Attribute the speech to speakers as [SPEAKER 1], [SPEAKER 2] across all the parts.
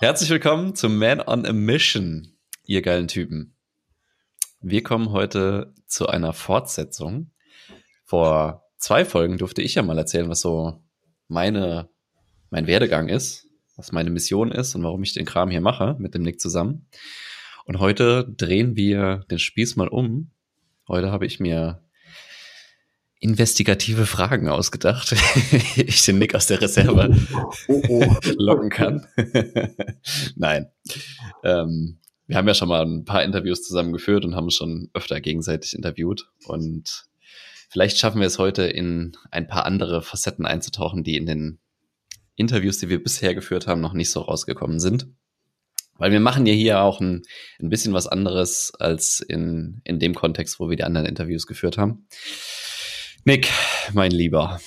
[SPEAKER 1] Herzlich willkommen zum Man on a Mission, ihr geilen Typen. Wir kommen heute zu einer Fortsetzung. Vor zwei Folgen durfte ich ja mal erzählen, was so meine, mein Werdegang ist, was meine Mission ist und warum ich den Kram hier mache mit dem Nick zusammen. Und heute drehen wir den Spieß mal um. Heute habe ich mir investigative Fragen ausgedacht, ich den Nick aus der Reserve oh, oh. locken kann. Nein. Ähm, wir haben ja schon mal ein paar Interviews zusammen geführt und haben schon öfter gegenseitig interviewt. Und vielleicht schaffen wir es heute in ein paar andere Facetten einzutauchen, die in den Interviews, die wir bisher geführt haben, noch nicht so rausgekommen sind. Weil wir machen ja hier auch ein, ein bisschen was anderes als in, in dem Kontext, wo wir die anderen Interviews geführt haben. Nick, mein Lieber.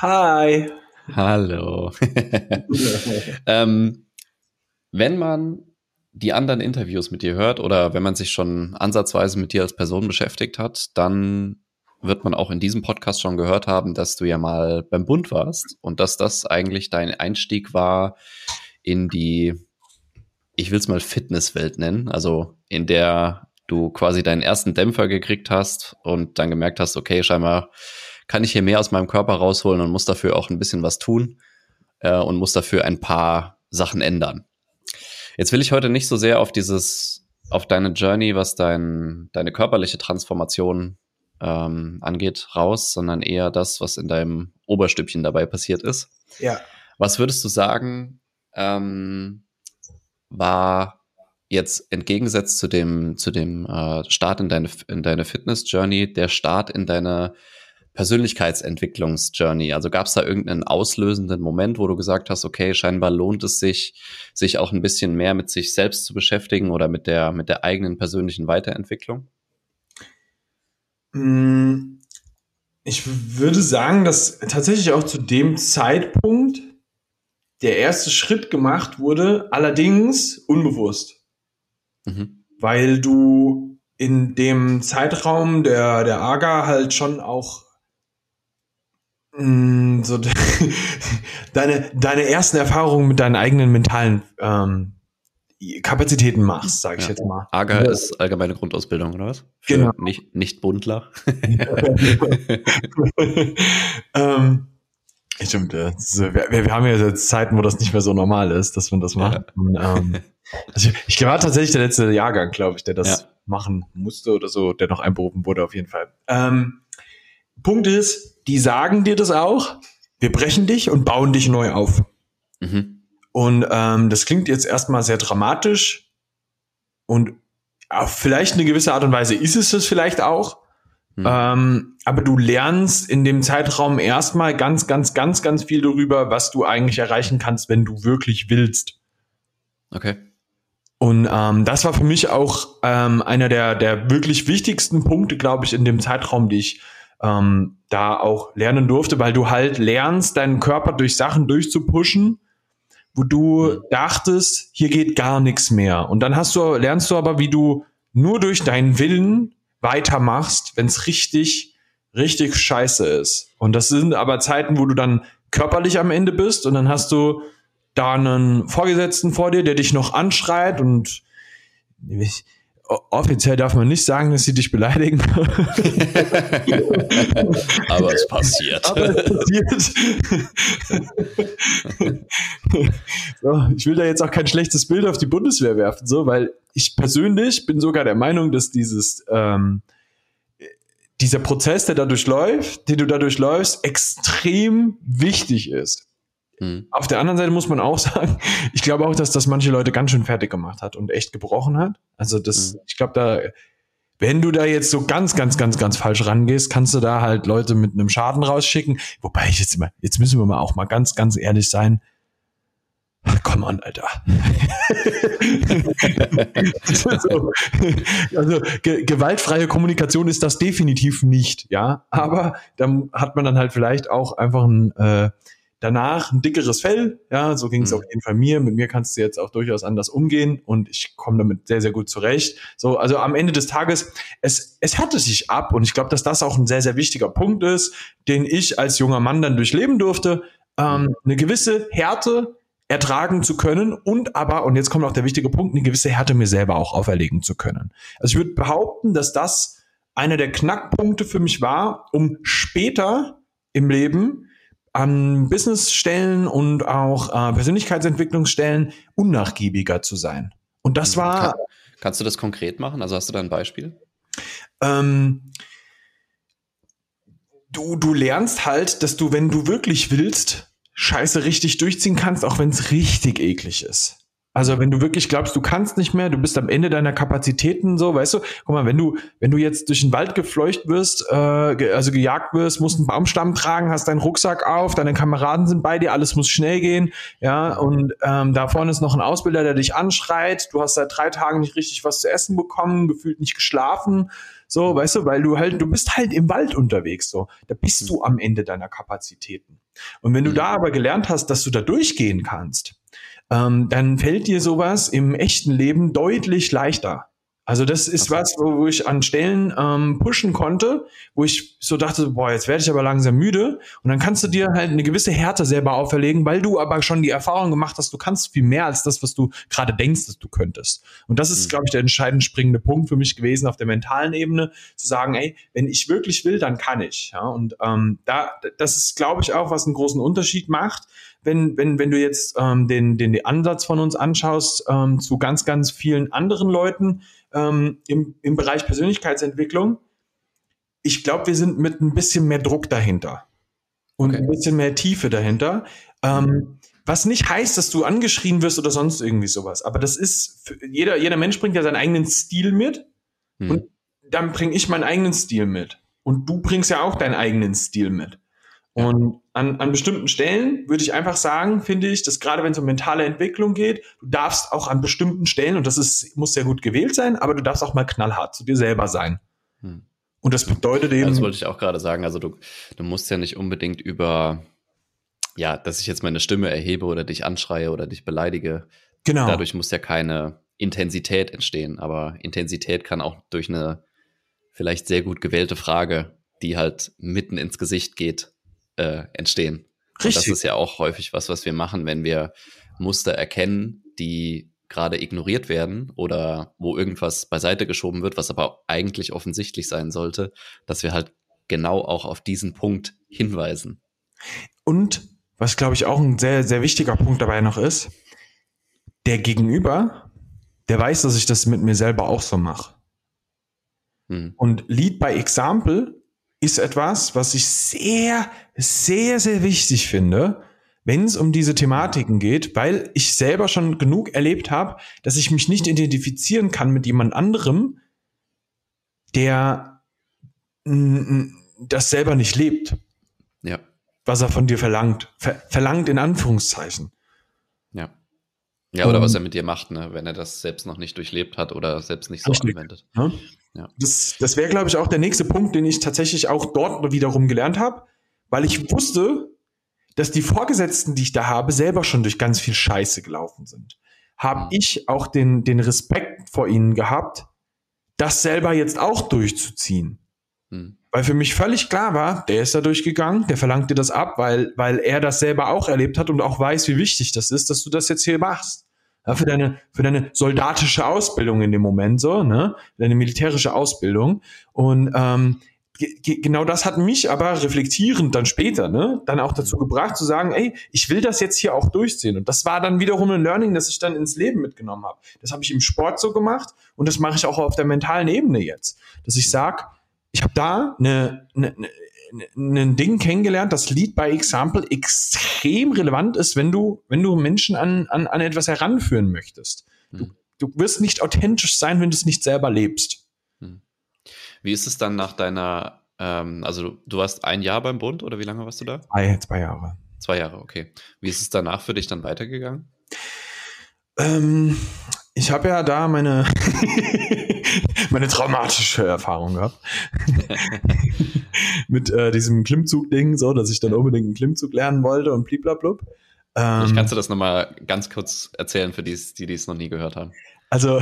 [SPEAKER 2] Hi.
[SPEAKER 1] Hallo. ähm, wenn man die anderen Interviews mit dir hört oder wenn man sich schon ansatzweise mit dir als Person beschäftigt hat, dann wird man auch in diesem Podcast schon gehört haben, dass du ja mal beim Bund warst und dass das eigentlich dein Einstieg war in die, ich will es mal Fitnesswelt nennen, also in der du quasi deinen ersten Dämpfer gekriegt hast und dann gemerkt hast, okay, scheinbar kann ich hier mehr aus meinem Körper rausholen und muss dafür auch ein bisschen was tun äh, und muss dafür ein paar Sachen ändern. Jetzt will ich heute nicht so sehr auf dieses, auf deine Journey, was dein, deine körperliche Transformation ähm, angeht, raus, sondern eher das, was in deinem Oberstübchen dabei passiert ist.
[SPEAKER 2] Ja.
[SPEAKER 1] Was würdest du sagen, ähm, war jetzt entgegensetzt zu dem, zu dem äh, Start in deine, in deine Fitness-Journey, der Start in deine Persönlichkeitsentwicklungs-Journey? Also gab es da irgendeinen auslösenden Moment, wo du gesagt hast, okay, scheinbar lohnt es sich, sich auch ein bisschen mehr mit sich selbst zu beschäftigen oder mit der, mit der eigenen persönlichen Weiterentwicklung?
[SPEAKER 2] Mm, ich würde sagen, dass tatsächlich auch zu dem Zeitpunkt der erste Schritt gemacht wurde, allerdings unbewusst. Mhm. Weil du in dem Zeitraum der, der AGA halt schon auch mh, mm, so deine, deine ersten Erfahrungen mit deinen eigenen mentalen ähm, Kapazitäten machst, sage ich ja. jetzt mal.
[SPEAKER 1] AGA ja. ist allgemeine Grundausbildung, oder was?
[SPEAKER 2] Für genau.
[SPEAKER 1] Nicht, nicht Bundler.
[SPEAKER 2] ähm, Stimmt, wir, wir, haben ja jetzt Zeiten, wo das nicht mehr so normal ist, dass man das macht. Ja. Und, ähm, also ich, war tatsächlich der letzte Jahrgang, glaube ich, der das ja. machen musste oder so, der noch einberufen wurde auf jeden Fall. Ähm, Punkt ist, die sagen dir das auch, wir brechen dich und bauen dich neu auf. Mhm. Und ähm, das klingt jetzt erstmal sehr dramatisch und auf vielleicht eine gewisse Art und Weise ist es das vielleicht auch. Mhm. Ähm, aber du lernst in dem Zeitraum erstmal ganz, ganz, ganz, ganz viel darüber, was du eigentlich erreichen kannst, wenn du wirklich willst.
[SPEAKER 1] Okay.
[SPEAKER 2] Und ähm, das war für mich auch ähm, einer der, der wirklich wichtigsten Punkte, glaube ich, in dem Zeitraum, die ich ähm, da auch lernen durfte, weil du halt lernst, deinen Körper durch Sachen durchzupushen, wo du dachtest, hier geht gar nichts mehr. Und dann hast du, lernst du aber, wie du nur durch deinen Willen weitermachst, wenn es richtig, richtig scheiße ist. Und das sind aber Zeiten, wo du dann körperlich am Ende bist und dann hast du da einen Vorgesetzten vor dir, der dich noch anschreit und offiziell darf man nicht sagen, dass sie dich beleidigen.
[SPEAKER 1] Aber es passiert. Aber es passiert.
[SPEAKER 2] so, ich will da jetzt auch kein schlechtes Bild auf die Bundeswehr werfen, so, weil ich persönlich bin sogar der Meinung, dass dieses ähm, dieser Prozess, der dadurch läuft, den du dadurch läufst, extrem wichtig ist. Hm. Auf der anderen Seite muss man auch sagen, ich glaube auch, dass das manche Leute ganz schön fertig gemacht hat und echt gebrochen hat. Also das, hm. ich glaube, da, wenn du da jetzt so ganz, ganz, ganz, ganz falsch rangehst, kannst du da halt Leute mit einem Schaden rausschicken. Wobei ich jetzt immer, jetzt müssen wir mal auch mal ganz, ganz ehrlich sein. Komm an, Alter. so. Also ge gewaltfreie Kommunikation ist das definitiv nicht, ja. Aber dann hat man dann halt vielleicht auch einfach ein äh, danach ein dickeres Fell. Ja, so ging es mhm. auf jeden Fall mir. Mit mir kannst du jetzt auch durchaus anders umgehen und ich komme damit sehr, sehr gut zurecht. So, also am Ende des Tages, es, es hatte sich ab und ich glaube, dass das auch ein sehr, sehr wichtiger Punkt ist, den ich als junger Mann dann durchleben durfte. Ähm, eine gewisse Härte ertragen zu können und aber, und jetzt kommt auch der wichtige Punkt, eine gewisse Härte mir selber auch auferlegen zu können. Also ich würde behaupten, dass das einer der Knackpunkte für mich war, um später im Leben an Businessstellen und auch äh, Persönlichkeitsentwicklungsstellen unnachgiebiger zu sein. Und das mhm. war.
[SPEAKER 1] Kann, kannst du das konkret machen? Also hast du da ein Beispiel?
[SPEAKER 2] Ähm, du, du lernst halt, dass du, wenn du wirklich willst, Scheiße richtig durchziehen kannst, auch wenn es richtig eklig ist. Also wenn du wirklich glaubst, du kannst nicht mehr, du bist am Ende deiner Kapazitäten so, weißt du, guck mal, wenn du, wenn du jetzt durch den Wald gefleucht wirst, äh, ge also gejagt wirst, musst einen Baumstamm tragen, hast deinen Rucksack auf, deine Kameraden sind bei dir, alles muss schnell gehen, ja, und ähm, da vorne ist noch ein Ausbilder, der dich anschreit, du hast seit drei Tagen nicht richtig was zu essen bekommen, gefühlt nicht geschlafen, so, weißt du, weil du halt, du bist halt im Wald unterwegs, so, da bist du am Ende deiner Kapazitäten. Und wenn du da aber gelernt hast, dass du da durchgehen kannst, ähm, dann fällt dir sowas im echten Leben deutlich leichter. Also das ist okay. was, wo, wo, ich an Stellen ähm, pushen konnte, wo ich so dachte, boah, jetzt werde ich aber langsam müde. Und dann kannst du dir halt eine gewisse Härte selber auferlegen, weil du aber schon die Erfahrung gemacht hast, du kannst viel mehr als das, was du gerade denkst, dass du könntest. Und das ist, mhm. glaube ich, der entscheidend springende Punkt für mich gewesen auf der mentalen Ebene, zu sagen, ey, wenn ich wirklich will, dann kann ich. Ja? Und ähm, da, das ist, glaube ich, auch, was einen großen Unterschied macht wenn, wenn, wenn du jetzt ähm, den, den, den Ansatz von uns anschaust ähm, zu ganz, ganz vielen anderen Leuten ähm, im, im Bereich Persönlichkeitsentwicklung, ich glaube, wir sind mit ein bisschen mehr Druck dahinter und okay. ein bisschen mehr Tiefe dahinter. Ähm, was nicht heißt, dass du angeschrien wirst oder sonst irgendwie sowas. Aber das ist, für, jeder, jeder Mensch bringt ja seinen eigenen Stil mit. Hm. Und dann bringe ich meinen eigenen Stil mit. Und du bringst ja auch deinen eigenen Stil mit. Und an, an bestimmten Stellen würde ich einfach sagen, finde ich, dass gerade wenn es um mentale Entwicklung geht, du darfst auch an bestimmten Stellen, und das ist, muss sehr gut gewählt sein, aber du darfst auch mal knallhart zu dir selber sein. Hm. Und das bedeutet eben.
[SPEAKER 1] das wollte ich auch gerade sagen. Also du, du musst ja nicht unbedingt über, ja, dass ich jetzt meine Stimme erhebe oder dich anschreie oder dich beleidige. Genau. Dadurch muss ja keine Intensität entstehen. Aber Intensität kann auch durch eine vielleicht sehr gut gewählte Frage, die halt mitten ins Gesicht geht, äh, entstehen. Richtig. Und das ist ja auch häufig was, was wir machen, wenn wir Muster erkennen, die gerade ignoriert werden oder wo irgendwas beiseite geschoben wird, was aber eigentlich offensichtlich sein sollte, dass wir halt genau auch auf diesen Punkt hinweisen.
[SPEAKER 2] Und was, glaube ich, auch ein sehr, sehr wichtiger Punkt dabei noch ist, der Gegenüber, der weiß, dass ich das mit mir selber auch so mache. Hm. Und Lead by Example ist etwas, was ich sehr, sehr, sehr wichtig finde, wenn es um diese Thematiken geht, weil ich selber schon genug erlebt habe, dass ich mich nicht identifizieren kann mit jemand anderem, der das selber nicht lebt.
[SPEAKER 1] Ja.
[SPEAKER 2] Was er von dir verlangt. Ver verlangt in Anführungszeichen.
[SPEAKER 1] Ja. Ja, oder um, was er mit dir macht, ne? wenn er das selbst noch nicht durchlebt hat oder selbst nicht so anwendet. Ne?
[SPEAKER 2] Ja. Das, das wäre, glaube ich, auch der nächste Punkt, den ich tatsächlich auch dort wiederum gelernt habe, weil ich wusste, dass die Vorgesetzten, die ich da habe, selber schon durch ganz viel Scheiße gelaufen sind. Habe mhm. ich auch den, den Respekt vor ihnen gehabt, das selber jetzt auch durchzuziehen. Mhm. Weil für mich völlig klar war, der ist da durchgegangen, der verlangt dir das ab, weil, weil er das selber auch erlebt hat und auch weiß, wie wichtig das ist, dass du das jetzt hier machst ja, für deine, für deine soldatische Ausbildung in dem Moment so, ne, deine militärische Ausbildung. Und ähm, genau das hat mich aber reflektierend dann später, ne, dann auch dazu gebracht zu sagen, ey, ich will das jetzt hier auch durchziehen. Und das war dann wiederum ein Learning, das ich dann ins Leben mitgenommen habe. Das habe ich im Sport so gemacht und das mache ich auch auf der mentalen Ebene jetzt, dass ich sag, ich habe da eine, eine, ein Ding kennengelernt, das Lead by Example extrem relevant ist, wenn du, wenn du Menschen an, an, an etwas heranführen möchtest. Du, hm. du wirst nicht authentisch sein, wenn du es nicht selber lebst. Hm.
[SPEAKER 1] Wie ist es dann nach deiner, ähm, also du, du warst ein Jahr beim Bund oder wie lange warst du da?
[SPEAKER 2] Zwei, zwei Jahre.
[SPEAKER 1] Zwei Jahre, okay. Wie ist es danach für dich dann weitergegangen?
[SPEAKER 2] Ähm, ich habe ja da meine, meine traumatische Erfahrung gehabt. Mit äh, diesem Klimmzug-Ding, so, dass ich dann unbedingt einen Klimmzug lernen wollte und bliblablub.
[SPEAKER 1] Ähm, ich kannst du das nochmal ganz kurz erzählen für die, die es noch nie gehört haben?
[SPEAKER 2] Also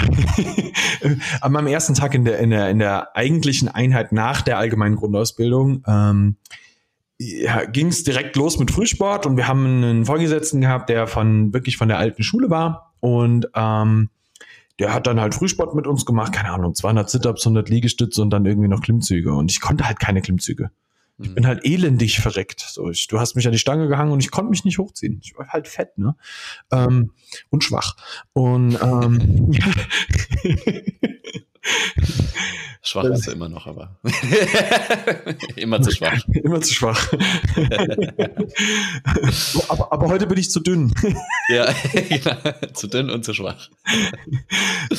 [SPEAKER 2] an meinem ersten Tag in der, in der, in der eigentlichen Einheit nach der allgemeinen Grundausbildung ähm, ja, ging es direkt los mit Frühsport und wir haben einen Vorgesetzten gehabt, der von wirklich von der alten Schule war und ähm, der hat dann halt Frühsport mit uns gemacht, keine Ahnung, 200 Sit-ups, 100 Liegestütze und dann irgendwie noch Klimmzüge und ich konnte halt keine Klimmzüge. Ich mhm. bin halt elendig verreckt. So, ich, du hast mich an die Stange gehangen und ich konnte mich nicht hochziehen. Ich war halt fett, ne? Ähm, und schwach. Und ähm,
[SPEAKER 1] Schwach ist er immer noch, aber immer zu schwach.
[SPEAKER 2] Immer zu schwach. aber, aber, heute bin ich zu dünn.
[SPEAKER 1] ja, zu dünn und zu schwach.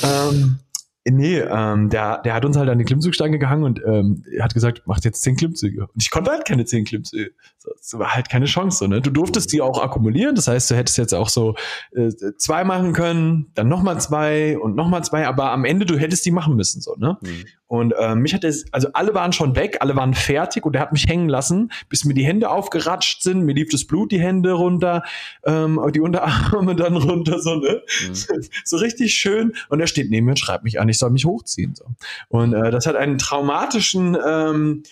[SPEAKER 2] ähm, Nee, ähm, der, der hat uns halt an die Klimmzugstange gehangen und ähm, hat gesagt, macht jetzt zehn Klimmzüge. Und ich konnte halt keine zehn Klimmzüge. Das war halt keine Chance. So, ne? Du durftest die auch akkumulieren. Das heißt, du hättest jetzt auch so äh, zwei machen können, dann nochmal zwei und nochmal zwei, aber am Ende, du hättest die machen müssen. So, ne? Mhm. Und äh, mich hat es, also alle waren schon weg, alle waren fertig und er hat mich hängen lassen, bis mir die Hände aufgeratscht sind, mir lief das Blut die Hände runter, ähm, die Unterarme dann runter, so, ne? Mhm. So richtig schön. Und er steht neben mir und schreibt mich an, ich soll mich hochziehen. So. Und äh, das hat einen traumatischen, ähm,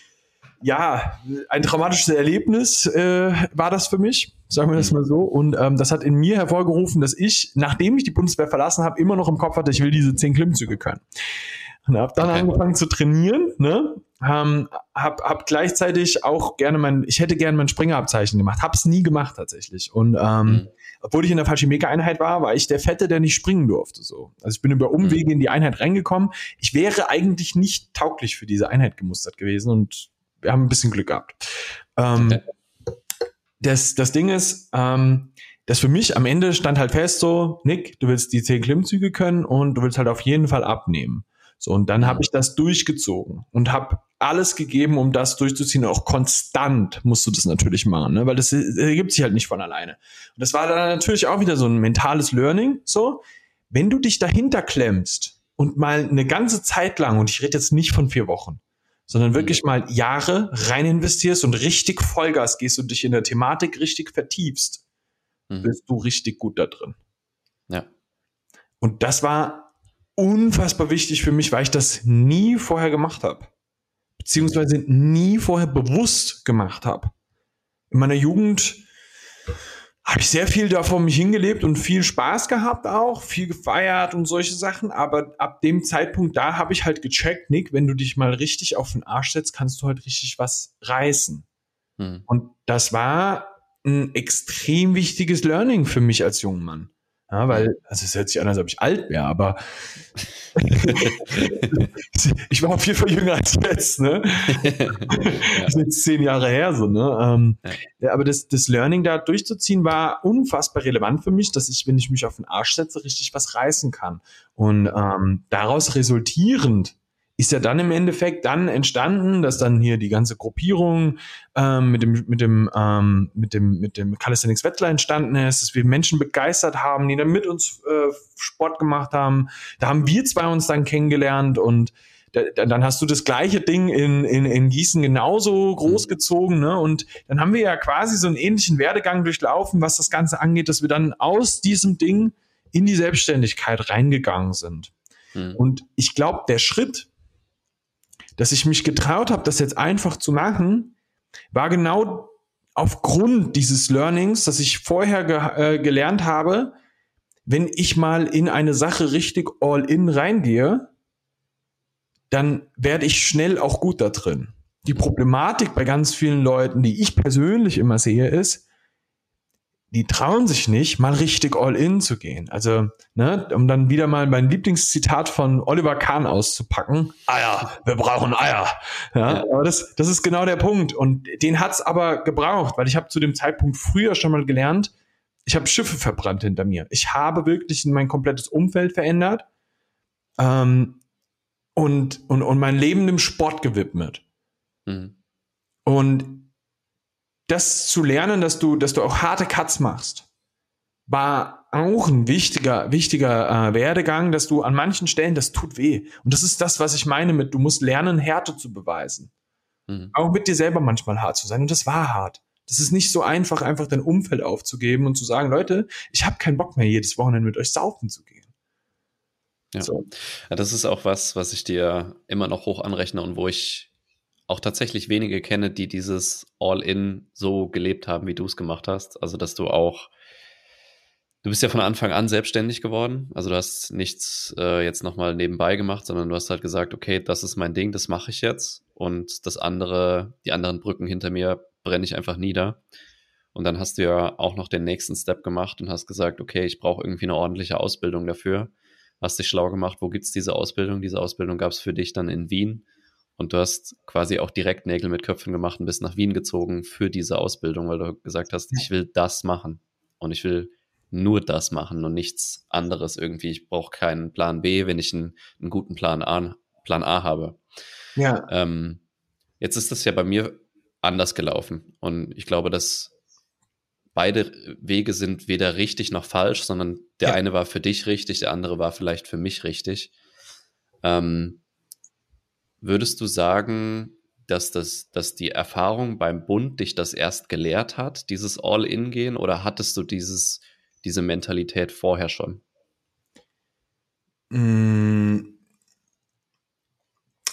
[SPEAKER 2] ja, ein traumatisches Erlebnis äh, war das für mich, sagen wir das mhm. mal so. Und ähm, das hat in mir hervorgerufen, dass ich, nachdem ich die Bundeswehr verlassen habe, immer noch im Kopf hatte, ich will diese zehn Klimmzüge können. Und habe dann okay. angefangen zu trainieren, ne? Ähm, hab, hab gleichzeitig auch gerne mein, ich hätte gerne mein Springerabzeichen gemacht, hab's nie gemacht tatsächlich. Und ähm, mhm. Obwohl ich in der Fallschirmjäger-Einheit war, war ich der Fette, der nicht springen durfte. So. Also ich bin über Umwege mhm. in die Einheit reingekommen. Ich wäre eigentlich nicht tauglich für diese Einheit gemustert gewesen und wir haben ein bisschen Glück gehabt. Ähm, okay. das, das Ding ist, ähm, das für mich am Ende stand halt fest so, Nick, du willst die zehn Klimmzüge können und du willst halt auf jeden Fall abnehmen. So, und dann habe ich das durchgezogen und habe alles gegeben, um das durchzuziehen. Auch konstant musst du das natürlich machen, ne? weil das ergibt sich halt nicht von alleine. Und das war dann natürlich auch wieder so ein mentales Learning. So, wenn du dich dahinter klemmst und mal eine ganze Zeit lang, und ich rede jetzt nicht von vier Wochen, sondern wirklich mal Jahre rein investierst und richtig Vollgas gehst und dich in der Thematik richtig vertiefst, mhm. bist du richtig gut da drin.
[SPEAKER 1] Ja.
[SPEAKER 2] Und das war unfassbar wichtig für mich, weil ich das nie vorher gemacht habe. Beziehungsweise nie vorher bewusst gemacht habe. In meiner Jugend habe ich sehr viel davon mich hingelebt und viel Spaß gehabt auch, viel gefeiert und solche Sachen. Aber ab dem Zeitpunkt da habe ich halt gecheckt, Nick, wenn du dich mal richtig auf den Arsch setzt, kannst du halt richtig was reißen. Hm. Und das war ein extrem wichtiges Learning für mich als junger Mann. Ja, weil, also es hört sich an, als ob ich alt wäre, aber ich war auf jeden Fall jünger als jetzt, ne? Das ist jetzt zehn Jahre her, so, ne? Ähm, ja. aber das, das Learning da durchzuziehen war unfassbar relevant für mich, dass ich, wenn ich mich auf den Arsch setze, richtig was reißen kann. Und ähm, daraus resultierend ist ja dann im Endeffekt dann entstanden, dass dann hier die ganze Gruppierung ähm, mit dem mit dem ähm, mit dem mit dem Calisthenics Wettler entstanden ist, dass wir Menschen begeistert haben, die dann mit uns äh, Sport gemacht haben. Da haben wir zwei uns dann kennengelernt und da, dann hast du das gleiche Ding in, in, in Gießen genauso großgezogen, ne? Und dann haben wir ja quasi so einen ähnlichen Werdegang durchlaufen, was das Ganze angeht, dass wir dann aus diesem Ding in die Selbstständigkeit reingegangen sind. Mhm. Und ich glaube, der Schritt, dass ich mich getraut habe, das jetzt einfach zu machen, war genau aufgrund dieses Learnings, dass ich vorher ge äh, gelernt habe, wenn ich mal in eine Sache richtig all in reingehe, dann werde ich schnell auch gut da drin. Die Problematik bei ganz vielen Leuten, die ich persönlich immer sehe, ist, die trauen sich nicht, mal richtig all in zu gehen. Also, ne, um dann wieder mal mein Lieblingszitat von Oliver Kahn auszupacken. Eier, wir brauchen Eier. Ja, aber das, das ist genau der Punkt. Und den hat's aber gebraucht, weil ich habe zu dem Zeitpunkt früher schon mal gelernt, ich habe Schiffe verbrannt hinter mir. Ich habe wirklich mein komplettes Umfeld verändert ähm, und, und, und mein Leben dem Sport gewidmet. Mhm. Und das zu lernen, dass du, dass du auch harte Cuts machst, war auch ein wichtiger, wichtiger äh, Werdegang, dass du an manchen Stellen, das tut weh. Und das ist das, was ich meine mit, du musst lernen, Härte zu beweisen. Mhm. Auch mit dir selber manchmal hart zu sein. Und das war hart. Das ist nicht so einfach, einfach dein Umfeld aufzugeben und zu sagen, Leute, ich habe keinen Bock mehr, jedes Wochenende mit euch saufen zu gehen.
[SPEAKER 1] Ja. So. ja, das ist auch was, was ich dir immer noch hoch anrechne und wo ich auch tatsächlich wenige kenne, die dieses All-In so gelebt haben, wie du es gemacht hast. Also, dass du auch, du bist ja von Anfang an selbstständig geworden. Also, du hast nichts äh, jetzt nochmal nebenbei gemacht, sondern du hast halt gesagt, okay, das ist mein Ding, das mache ich jetzt. Und das andere, die anderen Brücken hinter mir brenne ich einfach nieder. Und dann hast du ja auch noch den nächsten Step gemacht und hast gesagt, okay, ich brauche irgendwie eine ordentliche Ausbildung dafür. Hast dich schlau gemacht, wo gibt's diese Ausbildung? Diese Ausbildung gab's für dich dann in Wien. Und du hast quasi auch direkt Nägel mit Köpfen gemacht und bist nach Wien gezogen für diese Ausbildung, weil du gesagt hast, ich will das machen. Und ich will nur das machen und nichts anderes irgendwie. Ich brauche keinen Plan B, wenn ich einen, einen guten Plan A, Plan A habe. Ja. Ähm, jetzt ist das ja bei mir anders gelaufen. Und ich glaube, dass beide Wege sind weder richtig noch falsch, sondern der ja. eine war für dich richtig, der andere war vielleicht für mich richtig. Ähm, würdest du sagen, dass, das, dass die Erfahrung beim Bund dich das erst gelehrt hat, dieses All-In-Gehen, oder hattest du dieses, diese Mentalität vorher schon?
[SPEAKER 2] Mm,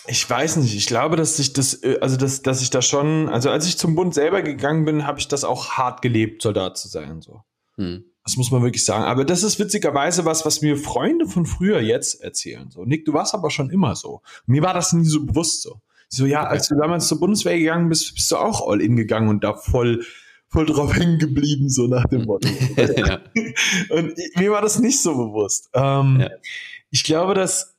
[SPEAKER 2] ich weiß nicht. Ich glaube, dass ich das, äh, also dass, dass ich da schon, also als ich zum Bund selber gegangen bin, habe ich das auch hart gelebt, Soldat zu sein. So. Hm. Das muss man wirklich sagen. Aber das ist witzigerweise was, was mir Freunde von früher jetzt erzählen. So, Nick, du warst aber schon immer so. Mir war das nie so bewusst so. So, ja, als du damals zur Bundeswehr gegangen bist, bist du auch all in gegangen und da voll, voll drauf hängen geblieben, so nach dem Motto. ja. Und mir war das nicht so bewusst. Ähm, ja. Ich glaube, dass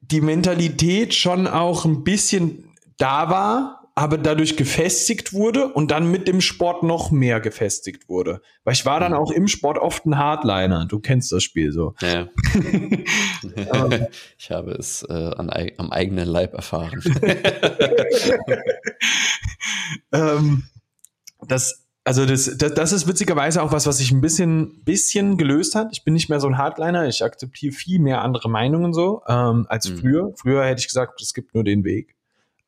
[SPEAKER 2] die Mentalität schon auch ein bisschen da war, aber dadurch gefestigt wurde und dann mit dem Sport noch mehr gefestigt wurde. Weil ich war dann mhm. auch im Sport oft ein Hardliner. Du kennst das Spiel so. Ja.
[SPEAKER 1] ich habe es äh, an, am eigenen Leib erfahren.
[SPEAKER 2] ähm, das, also das, das, das ist witzigerweise auch was, was sich ein bisschen, bisschen gelöst hat. Ich bin nicht mehr so ein Hardliner. Ich akzeptiere viel mehr andere Meinungen so ähm, als mhm. früher. Früher hätte ich gesagt, es gibt nur den Weg.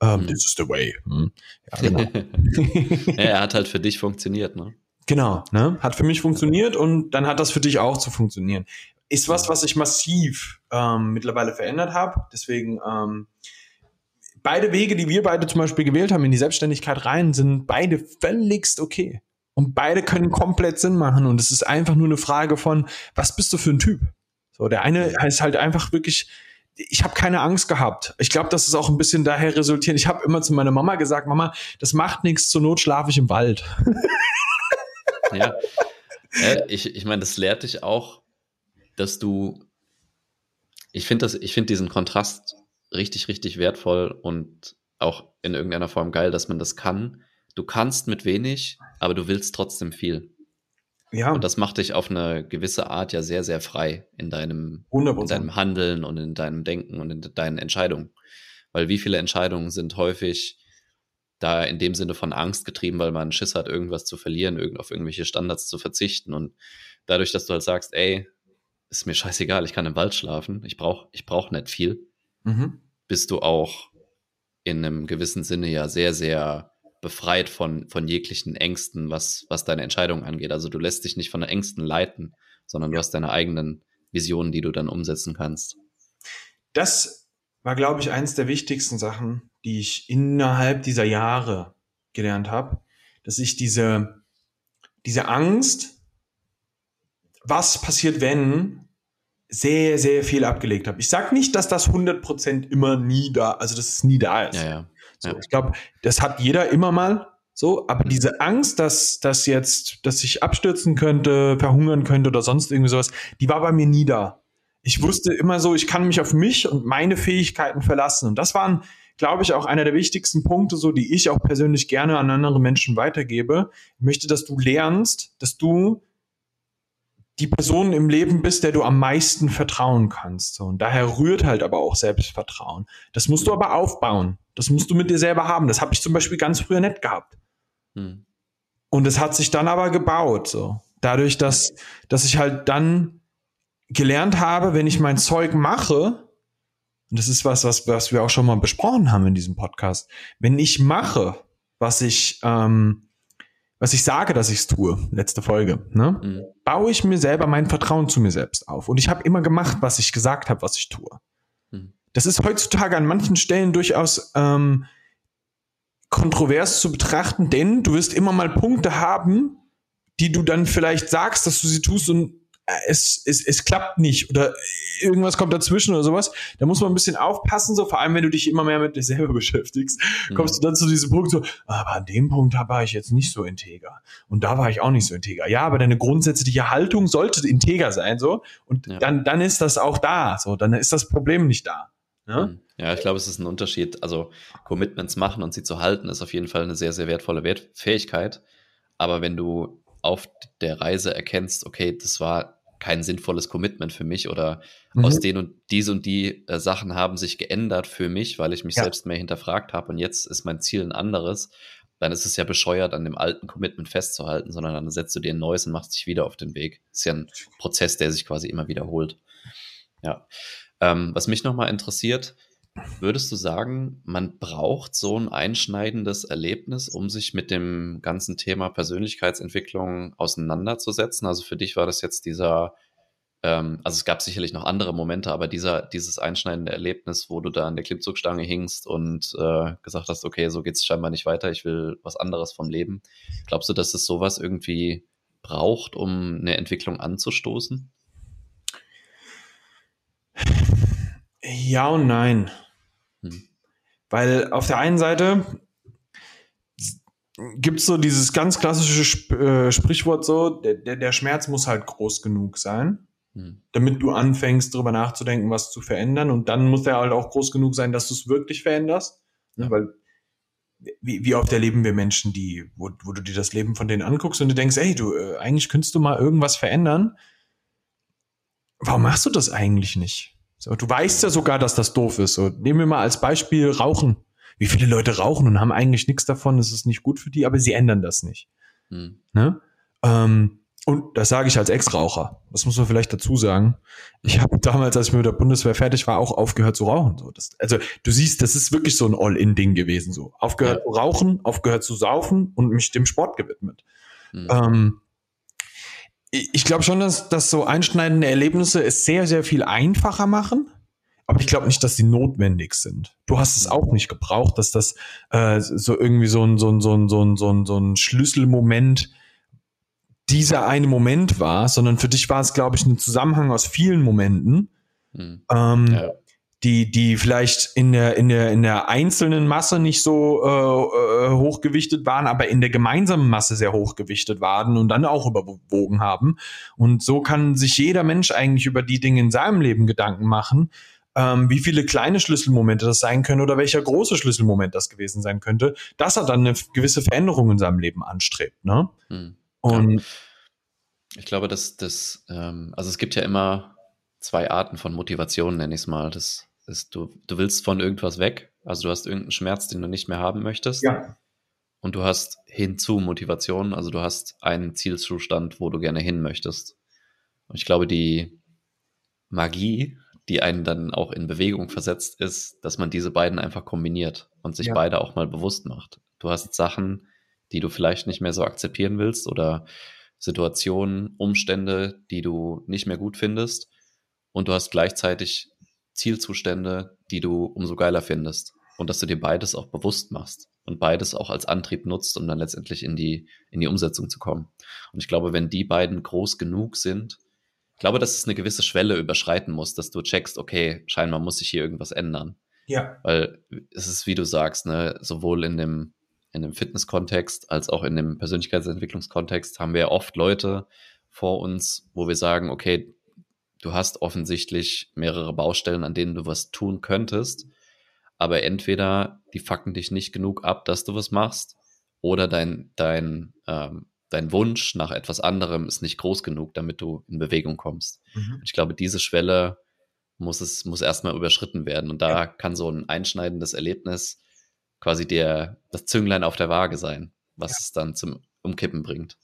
[SPEAKER 2] Um, ähm, mhm. This is the way. Hm.
[SPEAKER 1] Ja, genau. ja, er hat halt für dich funktioniert, ne?
[SPEAKER 2] Genau, ne? Hat für mich funktioniert und dann hat das für dich auch zu funktionieren. Ist was, was ich massiv ähm, mittlerweile verändert habe. Deswegen ähm, beide Wege, die wir beide zum Beispiel gewählt haben in die Selbstständigkeit rein, sind beide völligst okay. Und beide können komplett Sinn machen. Und es ist einfach nur eine Frage von, was bist du für ein Typ? So, der eine heißt halt einfach wirklich, ich habe keine Angst gehabt. Ich glaube, das ist auch ein bisschen daher resultiert. Ich habe immer zu meiner Mama gesagt, Mama, das macht nichts, zur Not schlafe ich im Wald.
[SPEAKER 1] ja. Äh, ich ich meine, das lehrt dich auch, dass du, ich finde das, ich finde diesen Kontrast richtig, richtig wertvoll und auch in irgendeiner Form geil, dass man das kann. Du kannst mit wenig, aber du willst trotzdem viel. Ja. Und das macht dich auf eine gewisse Art ja sehr, sehr frei in deinem, in deinem Handeln und in deinem Denken und in deinen Entscheidungen. Weil wie viele Entscheidungen sind häufig da in dem Sinne von Angst getrieben, weil man Schiss hat, irgendwas zu verlieren, auf irgendwelche Standards zu verzichten. Und dadurch, dass du halt sagst, ey, ist mir scheißegal, ich kann im Wald schlafen, ich brauche ich brauch nicht viel, mhm. bist du auch in einem gewissen Sinne ja sehr, sehr befreit von, von jeglichen Ängsten, was, was deine Entscheidung angeht. Also du lässt dich nicht von den Ängsten leiten, sondern du hast deine eigenen Visionen, die du dann umsetzen kannst.
[SPEAKER 2] Das war, glaube ich, eins der wichtigsten Sachen, die ich innerhalb dieser Jahre gelernt habe, dass ich diese, diese Angst, was passiert, wenn, sehr, sehr viel abgelegt habe. Ich sage nicht, dass das 100% immer nie da, also dass es nie da ist. Ja, ja. So, ja. Ich glaube, das hat jeder immer mal so, aber diese Angst, dass das jetzt, dass ich abstürzen könnte, verhungern könnte oder sonst irgendwie sowas, die war bei mir nie da. Ich wusste immer so, ich kann mich auf mich und meine Fähigkeiten verlassen. Und das waren, glaube ich, auch einer der wichtigsten Punkte, so die ich auch persönlich gerne an andere Menschen weitergebe. Ich möchte, dass du lernst, dass du die Person im Leben bist, der du am meisten vertrauen kannst. Und daher rührt halt aber auch Selbstvertrauen. Das musst du aber aufbauen. Das musst du mit dir selber haben. Das habe ich zum Beispiel ganz früher nicht gehabt. Hm. Und es hat sich dann aber gebaut, so. Dadurch, dass, dass ich halt dann gelernt habe, wenn ich mein Zeug mache, und das ist was, was, was wir auch schon mal besprochen haben in diesem Podcast, wenn ich mache, was ich, ähm, was ich sage, dass ich es tue, letzte Folge, ne? Mhm. baue ich mir selber mein Vertrauen zu mir selbst auf. Und ich habe immer gemacht, was ich gesagt habe, was ich tue. Mhm. das ist heutzutage an manchen Stellen durchaus ähm, kontrovers zu betrachten, denn du wirst immer mal Punkte haben, die du dann vielleicht sagst, dass du sie tust und äh, es, es, es klappt nicht oder irgendwas kommt dazwischen oder sowas. Da muss man ein bisschen aufpassen, so vor allem wenn du dich immer mehr mit dir selber beschäftigst, mhm. kommst du dann zu diesem Punkt so, aber an dem Punkt war ich jetzt nicht so integer und da war ich auch nicht so integer. Ja, aber deine grundsätzliche Haltung sollte integer sein so und ja. dann dann ist das auch da, so dann ist das Problem nicht da.
[SPEAKER 1] Ja, mhm. ja ich glaube, es ist ein Unterschied. Also Commitments machen und sie zu halten ist auf jeden Fall eine sehr sehr wertvolle Wert Fähigkeit. Aber wenn du auf der Reise erkennst, okay, das war kein sinnvolles Commitment für mich oder mhm. aus den und diese und die äh, Sachen haben sich geändert für mich, weil ich mich ja. selbst mehr hinterfragt habe und jetzt ist mein Ziel ein anderes, dann ist es ja bescheuert, an dem alten Commitment festzuhalten, sondern dann setzt du dir ein neues und machst dich wieder auf den Weg. Das ist ja ein Prozess, der sich quasi immer wiederholt. Ja. Ähm, was mich nochmal interessiert, Würdest du sagen, man braucht so ein einschneidendes Erlebnis, um sich mit dem ganzen Thema Persönlichkeitsentwicklung auseinanderzusetzen? Also für dich war das jetzt dieser, ähm, also es gab sicherlich noch andere Momente, aber dieser, dieses einschneidende Erlebnis, wo du da an der Klimmzugstange hingst und äh, gesagt hast, okay, so geht es scheinbar nicht weiter, ich will was anderes vom Leben. Glaubst du, dass es sowas irgendwie braucht, um eine Entwicklung anzustoßen?
[SPEAKER 2] Ja und nein. Hm. Weil auf der einen Seite gibt es so dieses ganz klassische Sp äh, Sprichwort so, der, der, Schmerz muss halt groß genug sein, hm. damit du anfängst, darüber nachzudenken, was zu verändern. Und dann muss der halt auch groß genug sein, dass du es wirklich veränderst. Ne? Weil wie, wie oft erleben wir Menschen, die, wo, wo du dir das Leben von denen anguckst und du denkst, ey, du, äh, eigentlich könntest du mal irgendwas verändern. Warum machst du das eigentlich nicht? So, du weißt ja sogar, dass das doof ist. So, nehmen wir mal als Beispiel Rauchen. Wie viele Leute rauchen und haben eigentlich nichts davon, es ist nicht gut für die, aber sie ändern das nicht. Hm. Ne? Ähm, und das sage ich als Ex-Raucher. Das muss man vielleicht dazu sagen. Ich habe damals, als ich mit der Bundeswehr fertig war, auch aufgehört zu rauchen. So, das, also du siehst, das ist wirklich so ein All-in-Ding gewesen. So aufgehört ja. zu rauchen, aufgehört zu saufen und mich dem Sport gewidmet. Mhm. Ähm, ich glaube schon, dass, dass so einschneidende Erlebnisse es sehr, sehr viel einfacher machen. Aber ich glaube nicht, dass sie notwendig sind. Du hast es auch nicht gebraucht, dass das äh, so irgendwie so ein, so ein, so ein, so ein, so ein, so ein Schlüsselmoment dieser eine Moment war, sondern für dich war es, glaube ich, ein Zusammenhang aus vielen Momenten. Hm. Ähm, ja die, die vielleicht in der, in der, in der einzelnen Masse nicht so äh, äh, hochgewichtet waren, aber in der gemeinsamen Masse sehr hochgewichtet waren und dann auch überwogen haben. Und so kann sich jeder Mensch eigentlich über die Dinge in seinem Leben Gedanken machen, ähm, wie viele kleine Schlüsselmomente das sein können oder welcher große Schlüsselmoment das gewesen sein könnte, dass er dann eine gewisse Veränderung in seinem Leben anstrebt. Ne? Hm. Und ja.
[SPEAKER 1] ich glaube, dass das, ähm, also es gibt ja immer zwei Arten von Motivation, nenne ich es mal. Das ist, du, du willst von irgendwas weg, also du hast irgendeinen Schmerz, den du nicht mehr haben möchtest.
[SPEAKER 2] Ja.
[SPEAKER 1] Und du hast hinzu Motivation, also du hast einen Zielzustand, wo du gerne hin möchtest. Und ich glaube, die Magie, die einen dann auch in Bewegung versetzt, ist, dass man diese beiden einfach kombiniert und sich ja. beide auch mal bewusst macht. Du hast Sachen, die du vielleicht nicht mehr so akzeptieren willst oder Situationen, Umstände, die du nicht mehr gut findest. Und du hast gleichzeitig Zielzustände, die du umso geiler findest. Und dass du dir beides auch bewusst machst und beides auch als Antrieb nutzt, um dann letztendlich in die, in die Umsetzung zu kommen. Und ich glaube, wenn die beiden groß genug sind, ich glaube, dass es eine gewisse Schwelle überschreiten muss, dass du checkst, okay, scheinbar muss sich hier irgendwas ändern.
[SPEAKER 2] Ja.
[SPEAKER 1] Weil es ist, wie du sagst, ne, sowohl in dem, in dem Fitness-Kontext als auch in dem Persönlichkeitsentwicklungskontext haben wir oft Leute vor uns, wo wir sagen, okay, du hast offensichtlich mehrere Baustellen, an denen du was tun könntest, aber entweder die fucken dich nicht genug ab, dass du was machst, oder dein, dein, ähm, dein Wunsch nach etwas anderem ist nicht groß genug, damit du in Bewegung kommst. Mhm. Ich glaube, diese Schwelle muss es, muss erstmal überschritten werden. Und da ja. kann so ein einschneidendes Erlebnis quasi der, das Zünglein auf der Waage sein, was ja. es dann zum Umkippen bringt.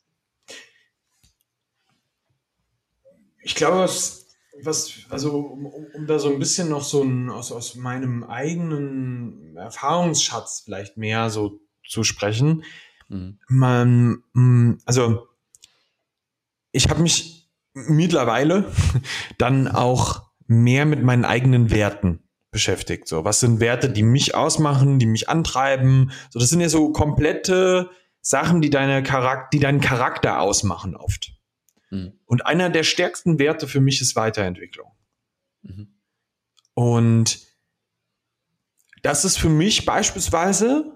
[SPEAKER 2] Ich glaube, was was, also um, um, da so ein bisschen noch so ein, aus, aus meinem eigenen Erfahrungsschatz vielleicht mehr so zu sprechen. Mhm. Man, mm, also ich habe mich mittlerweile dann auch mehr mit meinen eigenen Werten beschäftigt. So, was sind Werte, die mich ausmachen, die mich antreiben? So, das sind ja so komplette Sachen, die deine Charakter, die deinen Charakter ausmachen oft. Mhm. Und einer der stärksten Werte für mich ist Weiterentwicklung. Mhm. Und das ist für mich beispielsweise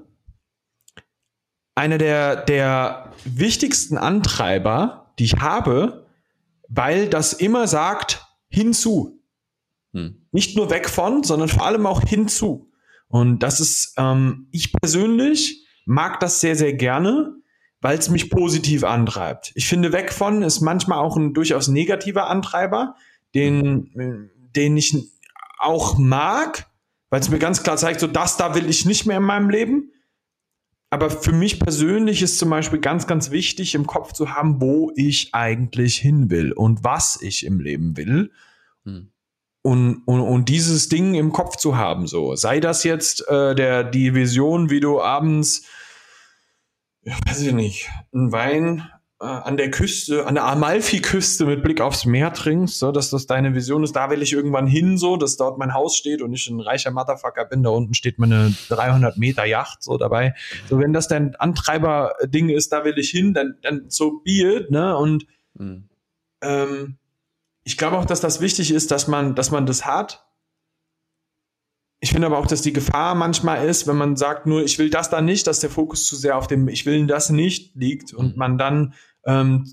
[SPEAKER 2] einer der, der wichtigsten Antreiber, die ich habe, weil das immer sagt, hinzu. Hm. Nicht nur weg von, sondern vor allem auch hinzu. Und das ist, ähm, ich persönlich mag das sehr, sehr gerne, weil es mich positiv antreibt. Ich finde, weg von ist manchmal auch ein durchaus negativer Antreiber, den, den ich auch mag, weil es mir ganz klar zeigt, so das da will ich nicht mehr in meinem Leben. Aber für mich persönlich ist zum Beispiel ganz, ganz wichtig, im Kopf zu haben, wo ich eigentlich hin will und was ich im Leben will. Hm und, und, und dieses Ding im Kopf zu haben, so. Sei das jetzt äh, der, die Vision, wie du abends, ja, weiß ich nicht, einen Wein äh, an der Küste, an der Amalfi-Küste mit Blick aufs Meer trinkst, so, dass das deine Vision ist, da will ich irgendwann hin, so, dass dort mein Haus steht und ich ein reicher Motherfucker bin, da unten steht meine 300 Meter Yacht so dabei. So, wenn das dein Antreiber-Ding ist, da will ich hin, dann, dann so be it, ne, und, mhm. ähm, ich glaube auch, dass das wichtig ist, dass man, dass man das hat. Ich finde aber auch, dass die Gefahr manchmal ist, wenn man sagt, nur ich will das da nicht, dass der Fokus zu sehr auf dem Ich will das nicht liegt und mhm. man dann ähm,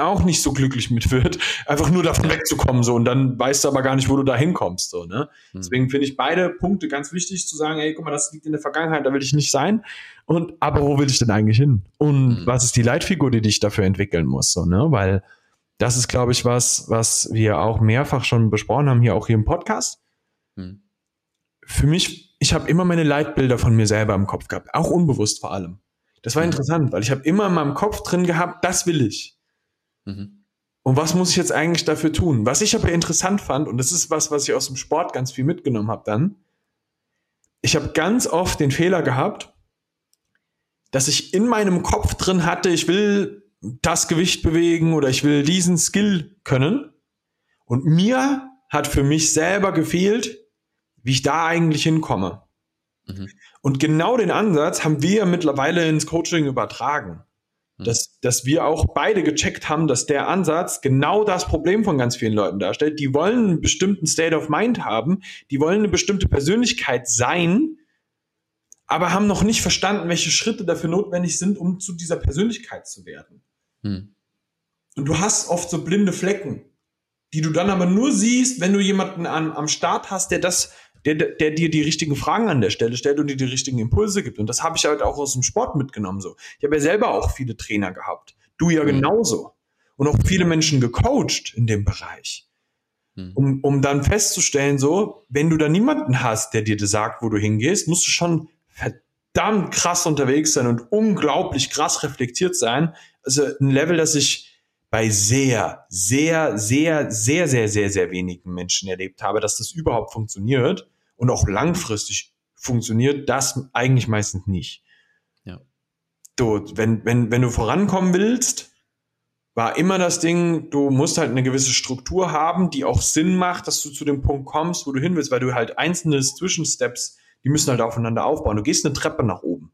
[SPEAKER 2] auch nicht so glücklich mit wird, einfach nur davon wegzukommen so und dann weißt du aber gar nicht, wo du da hinkommst so ne. Mhm. Deswegen finde ich beide Punkte ganz wichtig zu sagen, ey, guck mal, das liegt in der Vergangenheit, da will ich nicht sein und aber wo will ich denn eigentlich hin und mhm. was ist die Leitfigur, die dich dafür entwickeln muss so ne, weil das ist, glaube ich, was, was wir auch mehrfach schon besprochen haben, hier auch hier im Podcast. Hm. Für mich, ich habe immer meine Leitbilder von mir selber im Kopf gehabt, auch unbewusst vor allem. Das war mhm. interessant, weil ich habe immer in meinem Kopf drin gehabt, das will ich. Mhm. Und was muss ich jetzt eigentlich dafür tun? Was ich aber interessant fand, und das ist was, was ich aus dem Sport ganz viel mitgenommen habe dann, ich habe ganz oft den Fehler gehabt, dass ich in meinem Kopf drin hatte, ich will das Gewicht bewegen oder ich will diesen Skill können. Und mir hat für mich selber gefehlt, wie ich da eigentlich hinkomme. Mhm. Und genau den Ansatz haben wir mittlerweile ins Coaching übertragen. Mhm. Dass, dass wir auch beide gecheckt haben, dass der Ansatz genau das Problem von ganz vielen Leuten darstellt. Die wollen einen bestimmten State of Mind haben, die wollen eine bestimmte Persönlichkeit sein, aber haben noch nicht verstanden, welche Schritte dafür notwendig sind, um zu dieser Persönlichkeit zu werden. Hm. Und du hast oft so blinde Flecken, die du dann aber nur siehst, wenn du jemanden an, am Start hast, der das, der, der dir die richtigen Fragen an der Stelle stellt und dir die richtigen Impulse gibt. Und das habe ich halt auch aus dem Sport mitgenommen. So, ich habe ja selber auch viele Trainer gehabt. Du ja hm. genauso. Und auch viele Menschen gecoacht in dem Bereich. Hm. Um, um dann festzustellen, so, wenn du da niemanden hast, der dir sagt, wo du hingehst, musst du schon verdammt krass unterwegs sein und unglaublich krass reflektiert sein, also ein Level, das ich bei sehr, sehr, sehr, sehr, sehr, sehr, sehr wenigen Menschen erlebt habe, dass das überhaupt funktioniert und auch langfristig funktioniert, das eigentlich meistens nicht. Ja. Du, wenn, wenn, wenn du vorankommen willst, war immer das Ding, du musst halt eine gewisse Struktur haben, die auch Sinn macht, dass du zu dem Punkt kommst, wo du hin willst, weil du halt einzelne Zwischensteps, die müssen halt aufeinander aufbauen. Du gehst eine Treppe nach oben.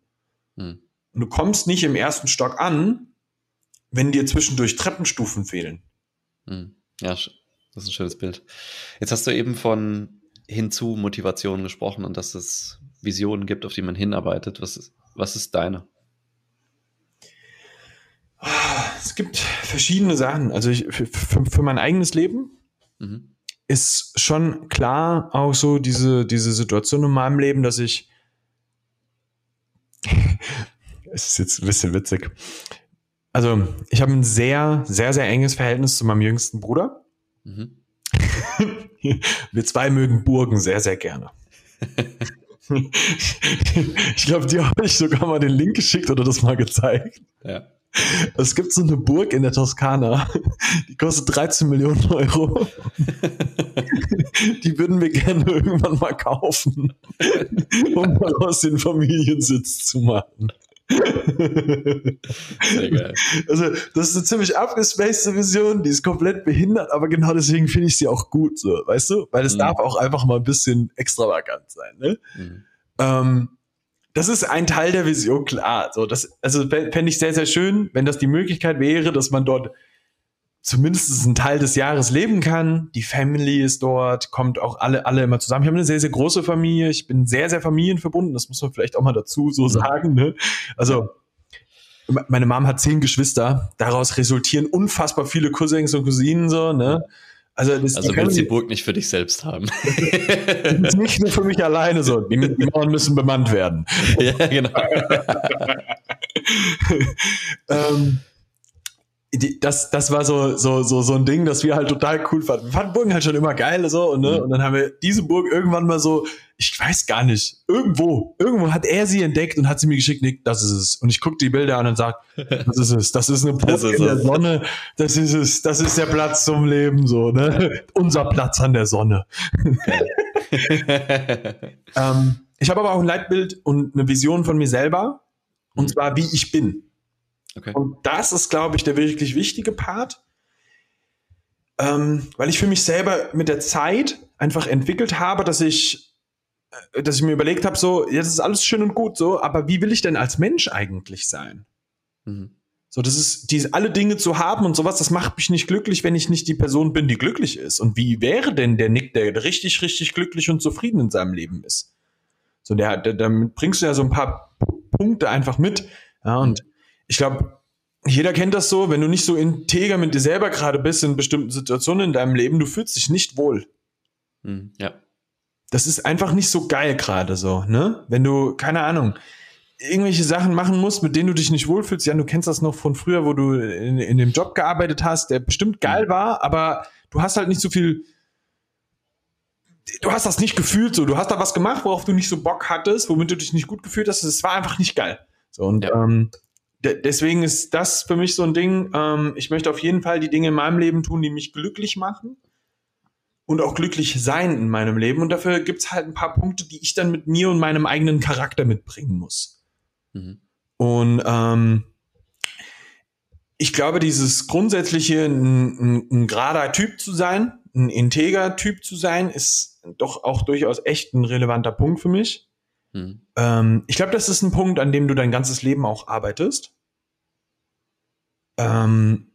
[SPEAKER 2] Hm. Und du kommst nicht im ersten Stock an, wenn dir zwischendurch Treppenstufen fehlen.
[SPEAKER 1] Hm. Ja, das ist ein schönes Bild. Jetzt hast du eben von hinzu Motivation gesprochen und dass es Visionen gibt, auf die man hinarbeitet. Was ist, was ist deine?
[SPEAKER 2] Es gibt verschiedene Sachen. Also ich, für, für, mein eigenes Leben mhm. ist schon klar auch so diese, diese Situation in meinem Leben, dass ich es ist jetzt ein bisschen witzig. Also, ich habe ein sehr, sehr, sehr enges Verhältnis zu meinem jüngsten Bruder. Mhm. Wir zwei mögen Burgen sehr, sehr gerne. ich glaube, dir habe ich sogar mal den Link geschickt oder das mal gezeigt. Ja. Es gibt so eine Burg in der Toskana, die kostet 13 Millionen Euro. die würden wir gerne irgendwann mal kaufen, um daraus den Familiensitz zu machen. Sehr geil. Also, das ist eine ziemlich abgespacede Vision, die ist komplett behindert, aber genau deswegen finde ich sie auch gut, so, weißt du? Weil es mhm. darf auch einfach mal ein bisschen extravagant sein, ne? Mhm. Ähm, das ist ein Teil der Vision, klar. So, das, also fände ich sehr, sehr schön, wenn das die Möglichkeit wäre, dass man dort zumindest einen Teil des Jahres leben kann. Die Family ist dort, kommt auch alle, alle immer zusammen. Ich habe eine sehr, sehr große Familie. Ich bin sehr, sehr familienverbunden. Das muss man vielleicht auch mal dazu so sagen. Ne? Also, meine Mom hat zehn Geschwister. Daraus resultieren unfassbar viele Cousins und Cousinen so, ne?
[SPEAKER 1] Also, das, also willst die Burg nicht für dich selbst haben.
[SPEAKER 2] nicht nur für mich alleine so. Die, die Mauern müssen bemannt werden. Ja, genau. ähm, die, das, das war so, so, so, so ein Ding, das wir halt total cool fanden. Wir fanden Burgen halt schon immer geil, so, und, ne? Mhm. und dann haben wir diese Burg irgendwann mal so, ich weiß gar nicht, irgendwo, irgendwo hat er sie entdeckt und hat sie mir geschickt, Nick, das ist es. Und ich gucke die Bilder an und sag, das ist es, das ist eine Burg in der Sonne, das ist es, das ist der Platz zum Leben, so, ne? Unser Platz an der Sonne. ähm, ich habe aber auch ein Leitbild und eine Vision von mir selber, und mhm. zwar, wie ich bin. Okay. Und das ist, glaube ich, der wirklich wichtige Part, ähm, weil ich für mich selber mit der Zeit einfach entwickelt habe, dass ich, äh, dass ich mir überlegt habe, so, jetzt ist alles schön und gut, so, aber wie will ich denn als Mensch eigentlich sein? Mhm. So, das ist, diese alle Dinge zu haben und sowas, das macht mich nicht glücklich, wenn ich nicht die Person bin, die glücklich ist. Und wie wäre denn der Nick, der richtig, richtig glücklich und zufrieden in seinem Leben ist? So, der, der damit bringst du ja so ein paar Punkte einfach mit. Ja, und ich glaube, jeder kennt das so, wenn du nicht so integer mit dir selber gerade bist in bestimmten Situationen in deinem Leben, du fühlst dich nicht wohl. Hm, ja. Das ist einfach nicht so geil gerade so, ne? Wenn du, keine Ahnung, irgendwelche Sachen machen musst, mit denen du dich nicht wohlfühlst. Ja, du kennst das noch von früher, wo du in, in dem Job gearbeitet hast, der bestimmt geil hm. war, aber du hast halt nicht so viel, du hast das nicht gefühlt so. Du hast da was gemacht, worauf du nicht so Bock hattest, womit du dich nicht gut gefühlt hast. Es war einfach nicht geil. So, und ja. ähm, deswegen ist das für mich so ein Ding. Ähm, ich möchte auf jeden Fall die Dinge in meinem Leben tun, die mich glücklich machen und auch glücklich sein in meinem Leben. Und dafür gibt's halt ein paar Punkte, die ich dann mit mir und meinem eigenen Charakter mitbringen muss. Mhm. Und ähm, ich glaube, dieses grundsätzliche, ein, ein, ein gerader Typ zu sein, ein integer Typ zu sein, ist doch auch durchaus echt ein relevanter Punkt für mich. Mhm. Ähm, ich glaube, das ist ein Punkt, an dem du dein ganzes Leben auch arbeitest. Ähm,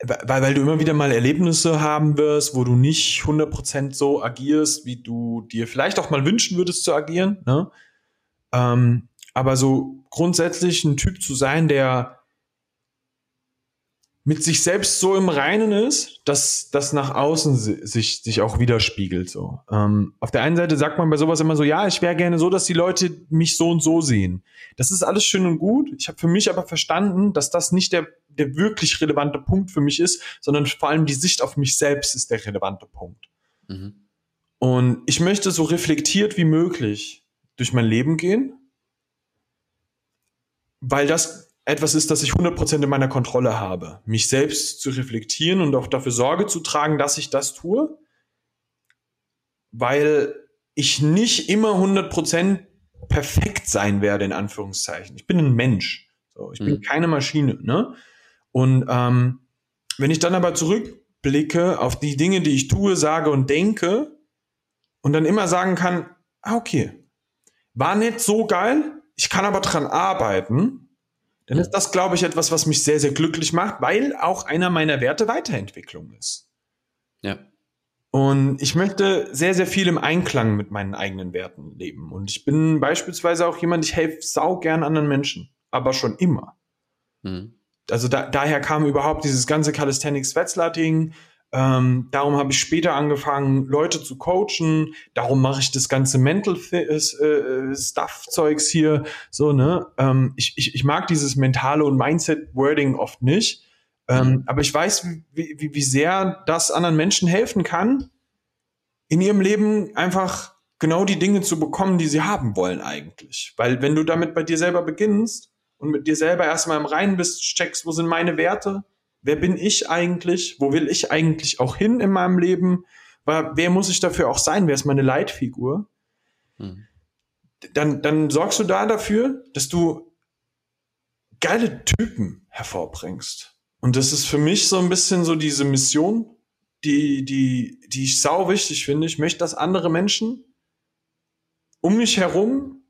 [SPEAKER 2] weil, weil du immer wieder mal Erlebnisse haben wirst, wo du nicht 100% so agierst, wie du dir vielleicht auch mal wünschen würdest zu agieren. Ne? Ähm, aber so grundsätzlich ein Typ zu sein, der mit sich selbst so im Reinen ist, dass das nach außen sich, sich auch widerspiegelt. So. Ähm, auf der einen Seite sagt man bei sowas immer so, ja, ich wäre gerne so, dass die Leute mich so und so sehen. Das ist alles schön und gut. Ich habe für mich aber verstanden, dass das nicht der, der wirklich relevante Punkt für mich ist, sondern vor allem die Sicht auf mich selbst ist der relevante Punkt. Mhm. Und ich möchte so reflektiert wie möglich durch mein Leben gehen, weil das etwas ist, das ich 100% in meiner Kontrolle habe. Mich selbst zu reflektieren und auch dafür Sorge zu tragen, dass ich das tue, weil ich nicht immer 100% perfekt sein werde, in Anführungszeichen. Ich bin ein Mensch. So, ich mhm. bin keine Maschine. Ne? Und ähm, wenn ich dann aber zurückblicke auf die Dinge, die ich tue, sage und denke und dann immer sagen kann, ah, okay, war nicht so geil, ich kann aber dran arbeiten, dann ist das, glaube ich, etwas, was mich sehr, sehr glücklich macht, weil auch einer meiner Werte Weiterentwicklung ist. Ja. Und ich möchte sehr, sehr viel im Einklang mit meinen eigenen Werten leben. Und ich bin beispielsweise auch jemand, ich helfe sau gern anderen Menschen, aber schon immer. Mhm. Also da, daher kam überhaupt dieses ganze Calisthenics-Wetzlar-Ding, ähm, darum habe ich später angefangen, Leute zu coachen. Darum mache ich das ganze Mental äh, äh, Stuff-Zeugs hier. So, ne? Ähm, ich, ich, ich mag dieses mentale und Mindset-Wording oft nicht. Ähm, mhm. aber ich weiß, wie, wie, wie sehr das anderen Menschen helfen kann, in ihrem Leben einfach genau die Dinge zu bekommen, die sie haben wollen eigentlich. Weil wenn du damit bei dir selber beginnst und mit dir selber erstmal im Reinen bist, checkst, wo sind meine Werte, wer bin ich eigentlich? Wo will ich eigentlich auch hin in meinem Leben? Wer muss ich dafür auch sein? Wer ist meine Leitfigur? Hm. Dann, dann sorgst du da dafür, dass du geile Typen hervorbringst. Und das ist für mich so ein bisschen so diese Mission, die, die, die ich sau wichtig finde. Ich möchte, dass andere Menschen um mich herum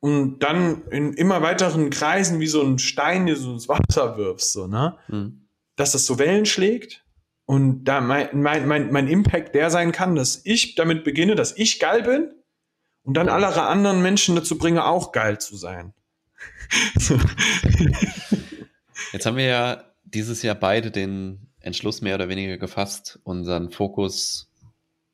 [SPEAKER 2] und dann in immer weiteren Kreisen wie so ein Stein, der so ins Wasser wirfst, so, ne? Mhm. Dass das so Wellen schlägt und da mein, mein, mein, mein Impact der sein kann, dass ich damit beginne, dass ich geil bin und dann alle anderen Menschen dazu bringe, auch geil zu sein.
[SPEAKER 1] Jetzt haben wir ja dieses Jahr beide den Entschluss mehr oder weniger gefasst, unseren Fokus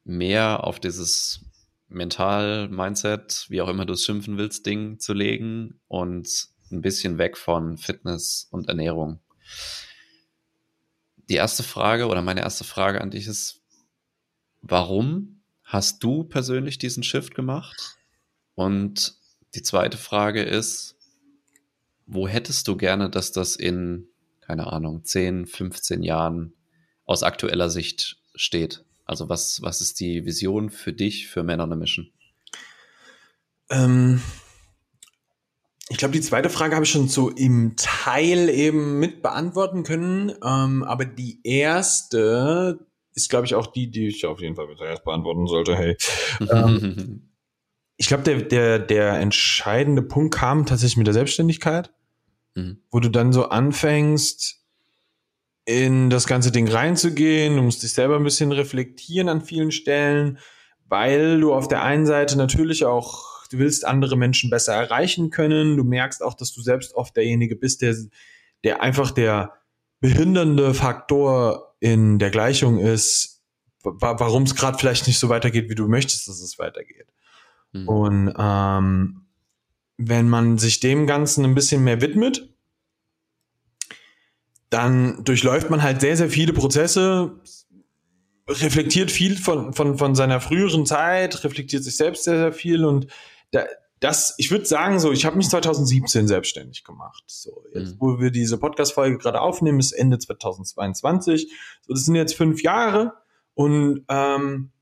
[SPEAKER 1] mehr auf dieses Mental, Mindset, wie auch immer du es schimpfen willst, Ding zu legen und ein bisschen weg von Fitness und Ernährung. Die erste Frage oder meine erste Frage an dich ist, warum hast du persönlich diesen Shift gemacht? Und die zweite Frage ist, wo hättest du gerne, dass das in, keine Ahnung, 10, 15 Jahren aus aktueller Sicht steht? Also was, was ist die Vision für dich für Männer on a Mission?
[SPEAKER 2] Ähm, ich glaube, die zweite Frage habe ich schon so im Teil eben mit beantworten können. Ähm, aber die erste ist, glaube ich, auch die, die ich auf jeden Fall zuerst beantworten sollte. Hey. ähm, ich glaube, der, der, der entscheidende Punkt kam tatsächlich mit der Selbstständigkeit, mhm. wo du dann so anfängst, in das ganze Ding reinzugehen. Du musst dich selber ein bisschen reflektieren an vielen Stellen, weil du auf der einen Seite natürlich auch, du willst andere Menschen besser erreichen können. Du merkst auch, dass du selbst oft derjenige bist, der, der einfach der behindernde Faktor in der Gleichung ist, warum es gerade vielleicht nicht so weitergeht, wie du möchtest, dass es weitergeht. Mhm. Und ähm, wenn man sich dem Ganzen ein bisschen mehr widmet, dann durchläuft man halt sehr, sehr viele Prozesse, reflektiert viel von, von, von seiner früheren Zeit, reflektiert sich selbst sehr, sehr viel und da, das, ich würde sagen, so, ich habe mich 2017 selbstständig gemacht. So, jetzt, mhm. wo wir diese Podcast-Folge gerade aufnehmen, ist Ende 2022. So, das sind jetzt fünf Jahre und ähm,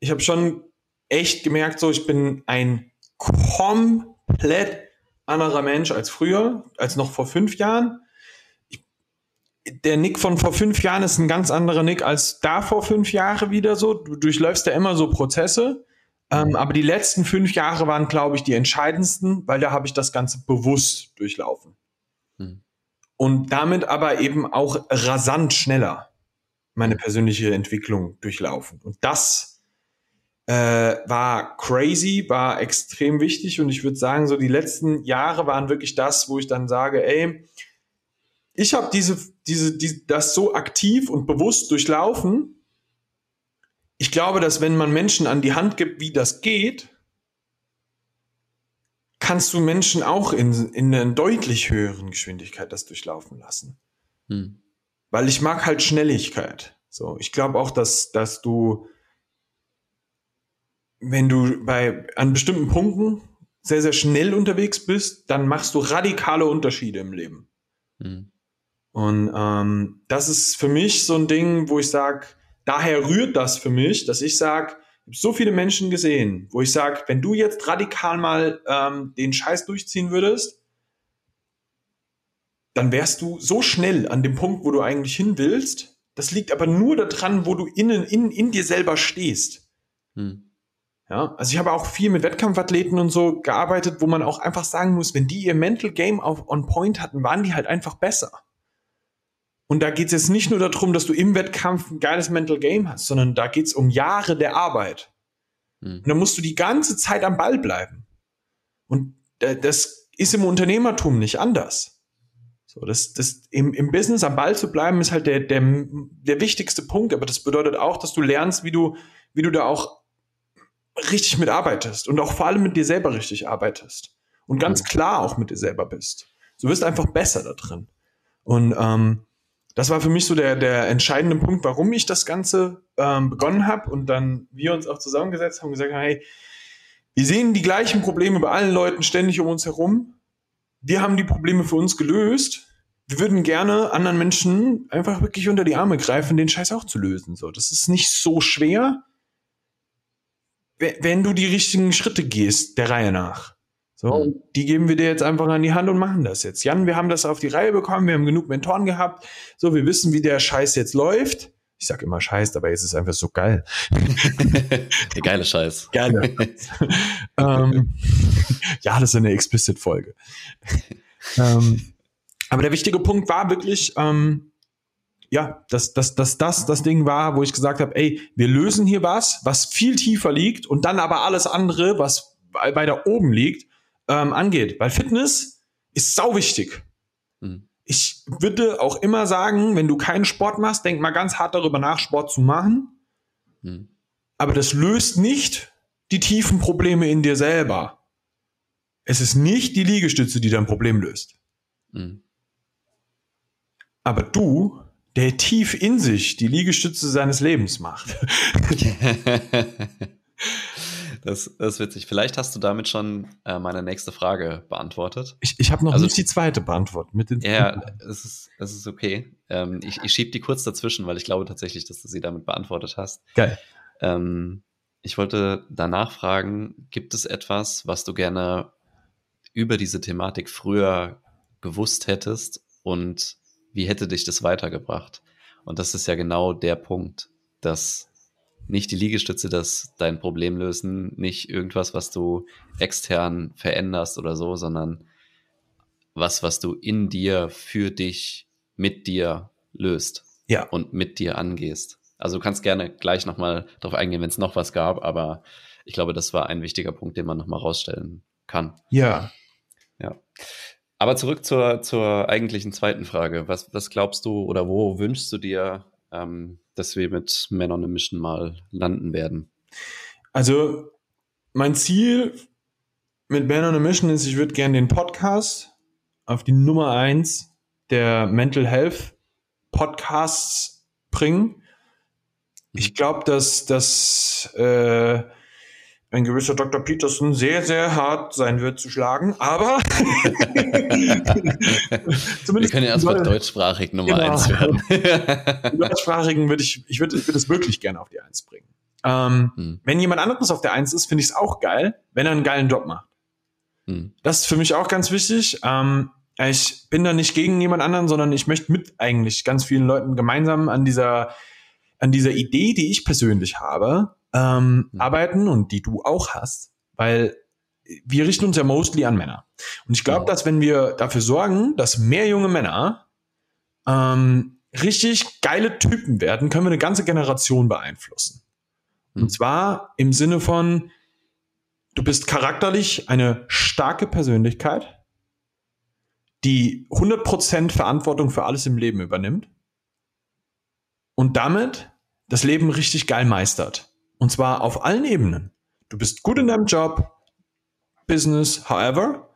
[SPEAKER 2] ich habe schon echt gemerkt, so, ich bin ein komplett anderer Mensch als früher, als noch vor fünf Jahren der Nick von vor fünf Jahren ist ein ganz anderer Nick als da vor fünf Jahren wieder so. Du durchläufst ja immer so Prozesse. Ähm, aber die letzten fünf Jahre waren, glaube ich, die entscheidendsten, weil da habe ich das Ganze bewusst durchlaufen. Hm. Und damit aber eben auch rasant schneller meine persönliche Entwicklung durchlaufen. Und das äh, war crazy, war extrem wichtig. Und ich würde sagen, so die letzten Jahre waren wirklich das, wo ich dann sage, ey, ich habe diese, diese, die, das so aktiv und bewusst durchlaufen. Ich glaube, dass wenn man Menschen an die Hand gibt, wie das geht, kannst du Menschen auch in, in einer deutlich höheren Geschwindigkeit das durchlaufen lassen. Hm. Weil ich mag halt Schnelligkeit. So, ich glaube auch, dass, dass du, wenn du bei, an bestimmten Punkten sehr, sehr schnell unterwegs bist, dann machst du radikale Unterschiede im Leben. Hm. Und ähm, das ist für mich so ein Ding, wo ich sage, daher rührt das für mich, dass ich sage, ich habe so viele Menschen gesehen, wo ich sage, wenn du jetzt radikal mal ähm, den Scheiß durchziehen würdest, dann wärst du so schnell an dem Punkt, wo du eigentlich hin willst. Das liegt aber nur daran, wo du innen in, in dir selber stehst. Hm. Ja, also ich habe auch viel mit Wettkampfathleten und so gearbeitet, wo man auch einfach sagen muss, wenn die ihr Mental Game auf on Point hatten, waren die halt einfach besser. Und da geht es jetzt nicht nur darum, dass du im Wettkampf ein geiles Mental Game hast, sondern da geht es um Jahre der Arbeit. Mhm. Und da musst du die ganze Zeit am Ball bleiben. Und das ist im Unternehmertum nicht anders. So, das, das im, im Business am Ball zu bleiben, ist halt der, der, der wichtigste Punkt. Aber das bedeutet auch, dass du lernst, wie du, wie du da auch richtig mitarbeitest und auch vor allem mit dir selber richtig arbeitest. Und ganz mhm. klar auch mit dir selber bist. Du wirst einfach besser da drin. Und ähm, das war für mich so der, der entscheidende Punkt, warum ich das Ganze ähm, begonnen habe und dann wir uns auch zusammengesetzt haben und gesagt, hey, wir sehen die gleichen Probleme bei allen Leuten ständig um uns herum. Wir haben die Probleme für uns gelöst. Wir würden gerne anderen Menschen einfach wirklich unter die Arme greifen, den Scheiß auch zu lösen. So, das ist nicht so schwer, wenn du die richtigen Schritte gehst, der Reihe nach. So, die geben wir dir jetzt einfach an die Hand und machen das jetzt. Jan, wir haben das auf die Reihe bekommen, wir haben genug Mentoren gehabt. So, wir wissen, wie der Scheiß jetzt läuft. Ich sag immer Scheiß, aber jetzt ist es einfach so geil.
[SPEAKER 1] der geile Scheiß.
[SPEAKER 2] Geile. ähm, ja, das ist eine Explicit-Folge. ähm, aber der wichtige Punkt war wirklich, ähm, ja, dass, dass, dass das das Ding war, wo ich gesagt habe, ey, wir lösen hier was, was viel tiefer liegt und dann aber alles andere, was weiter oben liegt, ähm, angeht. Weil Fitness ist sau wichtig. Mhm. Ich würde auch immer sagen, wenn du keinen Sport machst, denk mal ganz hart darüber nach, Sport zu machen. Mhm. Aber das löst nicht die tiefen Probleme in dir selber. Es ist nicht die Liegestütze, die dein Problem löst. Mhm. Aber du der tief in sich die Liegestütze seines Lebens macht.
[SPEAKER 1] das, das ist witzig. Vielleicht hast du damit schon äh, meine nächste Frage beantwortet.
[SPEAKER 2] Ich, ich habe noch also, nicht die zweite beantwortet. Mit den
[SPEAKER 1] ja, es ist, es ist okay. Ähm, ich ich schiebe die kurz dazwischen, weil ich glaube tatsächlich, dass du sie damit beantwortet hast.
[SPEAKER 2] Geil.
[SPEAKER 1] Ähm, ich wollte danach fragen, gibt es etwas, was du gerne über diese Thematik früher gewusst hättest und wie hätte dich das weitergebracht? Und das ist ja genau der Punkt, dass nicht die Liegestütze das dein Problem lösen, nicht irgendwas, was du extern veränderst oder so, sondern was, was du in dir, für dich, mit dir löst.
[SPEAKER 2] Ja.
[SPEAKER 1] Und mit dir angehst. Also du kannst gerne gleich nochmal drauf eingehen, wenn es noch was gab, aber ich glaube, das war ein wichtiger Punkt, den man nochmal rausstellen kann.
[SPEAKER 2] Ja.
[SPEAKER 1] Ja. Aber zurück zur, zur eigentlichen zweiten Frage. Was, was glaubst du oder wo wünschst du dir, ähm, dass wir mit Men on a Mission mal landen werden?
[SPEAKER 2] Also, mein Ziel mit Men on a Mission ist, ich würde gerne den Podcast auf die Nummer eins der Mental Health Podcasts bringen. Ich mhm. glaube, dass das äh, ein gewisser Dr. Peterson sehr, sehr hart sein wird zu schlagen, aber
[SPEAKER 1] zumindest. Wir können ja erstmal deutschsprachig Nummer genau. eins werden.
[SPEAKER 2] die deutschsprachigen würde ich, ich würde, ich würde es wirklich gerne auf die Eins bringen. Ähm, hm. Wenn jemand anderes auf der Eins ist, finde ich es auch geil, wenn er einen geilen Job macht. Hm. Das ist für mich auch ganz wichtig. Ähm, ich bin da nicht gegen jemand anderen, sondern ich möchte mit eigentlich ganz vielen Leuten gemeinsam an dieser, an dieser Idee, die ich persönlich habe, ähm, mhm. arbeiten und die du auch hast, weil wir richten uns ja mostly an Männer. Und ich glaube, mhm. dass wenn wir dafür sorgen, dass mehr junge Männer ähm, richtig geile Typen werden, können wir eine ganze Generation beeinflussen. Mhm. Und zwar im Sinne von, du bist charakterlich eine starke Persönlichkeit, die 100% Verantwortung für alles im Leben übernimmt und damit das Leben richtig geil meistert. Und zwar auf allen Ebenen. Du bist gut in deinem Job, Business, however.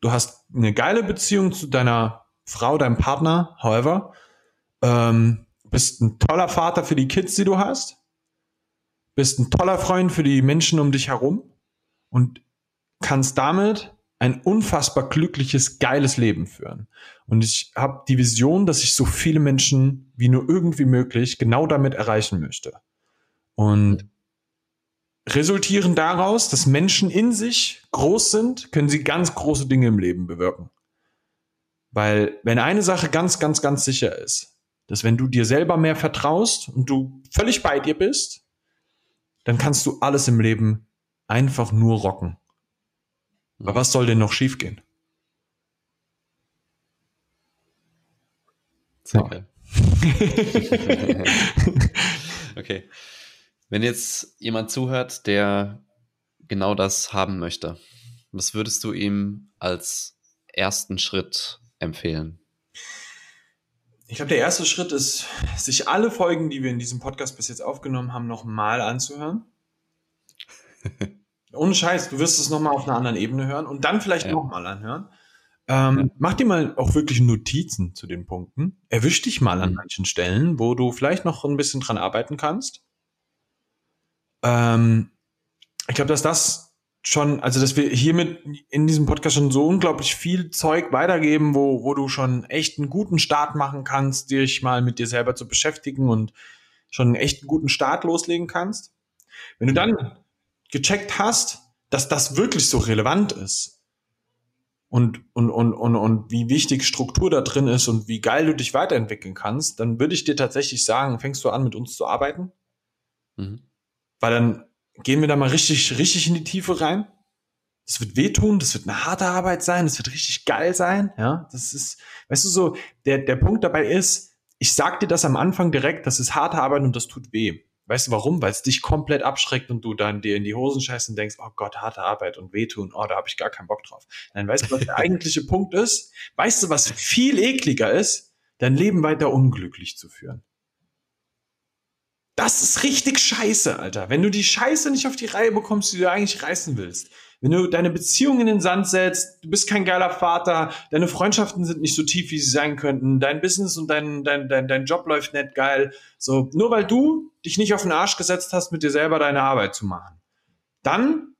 [SPEAKER 2] Du hast eine geile Beziehung zu deiner Frau, deinem Partner, however. Ähm, bist ein toller Vater für die Kids, die du hast. Bist ein toller Freund für die Menschen um dich herum. Und kannst damit ein unfassbar glückliches, geiles Leben führen. Und ich habe die Vision, dass ich so viele Menschen wie nur irgendwie möglich genau damit erreichen möchte. Und resultieren daraus, dass Menschen in sich groß sind, können sie ganz große Dinge im Leben bewirken. Weil wenn eine Sache ganz, ganz, ganz sicher ist, dass wenn du dir selber mehr vertraust und du völlig bei dir bist, dann kannst du alles im Leben einfach nur rocken. Aber was soll denn noch schiefgehen?
[SPEAKER 1] Danke. okay. Wenn jetzt jemand zuhört, der genau das haben möchte, was würdest du ihm als ersten Schritt empfehlen?
[SPEAKER 2] Ich glaube, der erste Schritt ist, sich alle Folgen, die wir in diesem Podcast bis jetzt aufgenommen haben, nochmal anzuhören. Ohne Scheiß, du wirst es nochmal auf einer anderen Ebene hören und dann vielleicht ja. nochmal anhören. Ähm, ja. Mach dir mal auch wirklich Notizen zu den Punkten. Erwisch dich mal an mhm. manchen Stellen, wo du vielleicht noch ein bisschen dran arbeiten kannst. Ähm, ich glaube, dass das schon, also dass wir hiermit in diesem Podcast schon so unglaublich viel Zeug weitergeben, wo, wo du schon echt einen guten Start machen kannst, dich mal mit dir selber zu beschäftigen und schon einen echt guten Start loslegen kannst. Wenn du dann gecheckt hast, dass das wirklich so relevant ist, und, und, und, und, und wie wichtig Struktur da drin ist und wie geil du dich weiterentwickeln kannst, dann würde ich dir tatsächlich sagen, fängst du an, mit uns zu arbeiten. Mhm. Weil dann gehen wir da mal richtig, richtig in die Tiefe rein. Das wird wehtun, das wird eine harte Arbeit sein, das wird richtig geil sein, ja. Das ist, weißt du so, der, der Punkt dabei ist, ich sag dir das am Anfang direkt, das ist harte Arbeit und das tut weh. Weißt du warum? Weil es dich komplett abschreckt und du dann dir in die Hosen scheißt und denkst, oh Gott, harte Arbeit und wehtun, oh, da habe ich gar keinen Bock drauf. Nein, weißt du, was der eigentliche Punkt ist? Weißt du, was viel ekliger ist? Dein Leben weiter unglücklich zu führen. Das ist richtig scheiße, Alter. Wenn du die Scheiße nicht auf die Reihe bekommst, die du eigentlich reißen willst. Wenn du deine Beziehung in den Sand setzt, du bist kein geiler Vater, deine Freundschaften sind nicht so tief, wie sie sein könnten, dein Business und dein, dein, dein, dein Job läuft nicht geil. So, nur weil du dich nicht auf den Arsch gesetzt hast, mit dir selber deine Arbeit zu machen. Dann,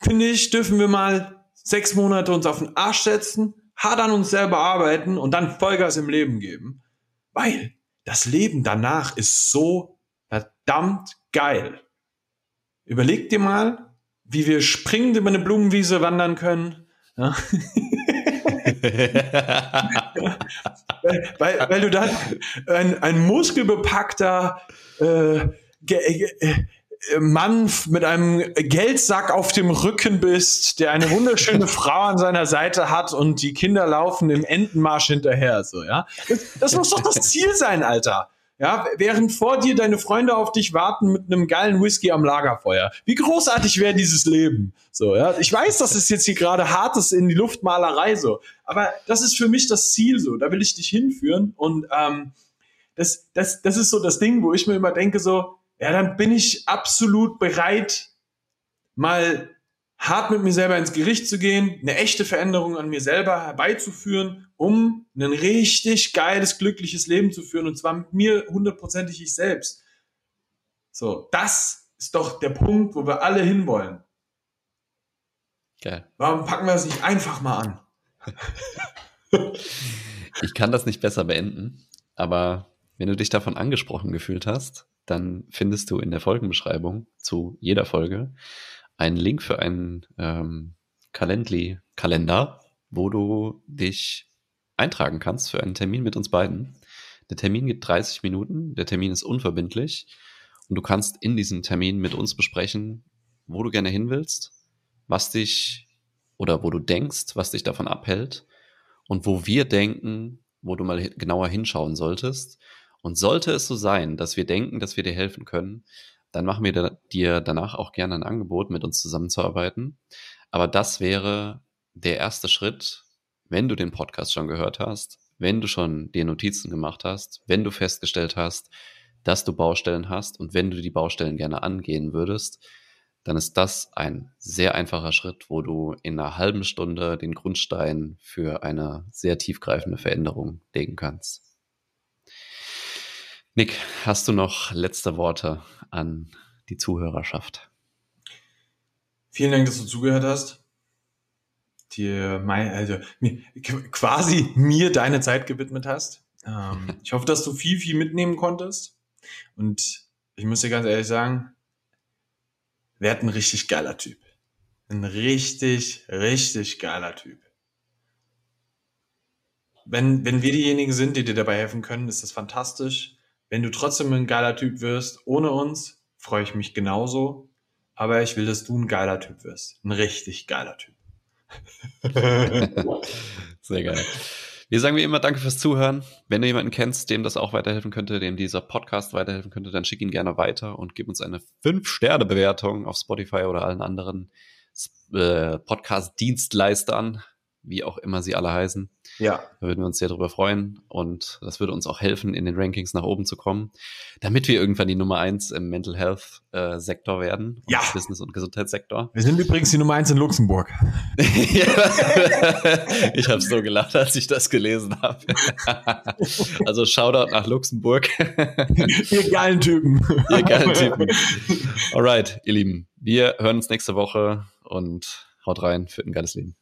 [SPEAKER 2] finde ich, dürfen wir mal sechs Monate uns auf den Arsch setzen, hart an uns selber arbeiten und dann Vollgas im Leben geben. Weil das Leben danach ist so verdammt geil. Überleg dir mal, wie wir springend über eine Blumenwiese wandern können. Ja. weil, weil, weil, du dann ein, ein muskelbepackter äh, äh, Mann mit einem Geldsack auf dem Rücken bist, der eine wunderschöne Frau an seiner Seite hat und die Kinder laufen im Entenmarsch hinterher, so, ja. Das, das muss doch das Ziel sein, Alter. Ja, während vor dir deine Freunde auf dich warten mit einem geilen Whisky am Lagerfeuer. Wie großartig wäre dieses Leben? So, ja. Ich weiß, das ist jetzt hier gerade hartes in die Luftmalerei so. Aber das ist für mich das Ziel so. Da will ich dich hinführen. Und ähm, das, das, das ist so das Ding, wo ich mir immer denke, so, ja, dann bin ich absolut bereit, mal hart mit mir selber ins Gericht zu gehen, eine echte Veränderung an mir selber herbeizuführen, um ein richtig geiles, glückliches Leben zu führen und zwar mit mir hundertprozentig ich selbst. So, das ist doch der Punkt, wo wir alle hinwollen. Geil. Warum packen wir es nicht einfach mal
[SPEAKER 1] an? ich kann das nicht besser beenden, aber wenn du dich davon angesprochen gefühlt hast, dann findest du in der Folgenbeschreibung zu jeder Folge einen Link für einen ähm, Calendly-Kalender, wo du dich eintragen kannst für einen Termin mit uns beiden. Der Termin geht 30 Minuten, der Termin ist unverbindlich und du kannst in diesem Termin mit uns besprechen, wo du gerne hin willst, was dich oder wo du denkst, was dich davon abhält und wo wir denken, wo du mal genauer hinschauen solltest und sollte es so sein, dass wir denken, dass wir dir helfen können, dann machen wir dir danach auch gerne ein Angebot, mit uns zusammenzuarbeiten. Aber das wäre der erste Schritt, wenn du den Podcast schon gehört hast, wenn du schon dir Notizen gemacht hast, wenn du festgestellt hast, dass du Baustellen hast und wenn du die Baustellen gerne angehen würdest, dann ist das ein sehr einfacher Schritt, wo du in einer halben Stunde den Grundstein für eine sehr tiefgreifende Veränderung legen kannst. Nick, hast du noch letzte Worte an die Zuhörerschaft?
[SPEAKER 2] Vielen Dank, dass du zugehört hast. Dir mein, also, quasi mir deine Zeit gewidmet hast. Ähm, ich hoffe, dass du viel, viel mitnehmen konntest. Und ich muss dir ganz ehrlich sagen, werd ein richtig geiler Typ. Ein richtig, richtig geiler Typ. Wenn, wenn wir diejenigen sind, die dir dabei helfen können, ist das fantastisch. Wenn du trotzdem ein geiler Typ wirst, ohne uns, freue ich mich genauso. Aber ich will, dass du ein geiler Typ wirst. Ein richtig geiler Typ.
[SPEAKER 1] Sehr geil. Wir sagen wie immer Danke fürs Zuhören. Wenn du jemanden kennst, dem das auch weiterhelfen könnte, dem dieser Podcast weiterhelfen könnte, dann schick ihn gerne weiter und gib uns eine 5-Sterne-Bewertung auf Spotify oder allen anderen äh, Podcast-Dienstleistern wie auch immer sie alle heißen.
[SPEAKER 2] Ja.
[SPEAKER 1] Da würden wir uns sehr darüber freuen und das würde uns auch helfen, in den Rankings nach oben zu kommen, damit wir irgendwann die Nummer eins im Mental Health äh, Sektor werden.
[SPEAKER 2] Ja.
[SPEAKER 1] Business- und Gesundheitssektor.
[SPEAKER 2] Wir sind übrigens die Nummer eins in Luxemburg.
[SPEAKER 1] ich habe so gelacht, als ich das gelesen habe. also Shoutout nach Luxemburg.
[SPEAKER 2] ihr geilen Typen.
[SPEAKER 1] ihr geilen Typen. Alright, ihr Lieben. Wir hören uns nächste Woche und haut rein für ein geiles Leben.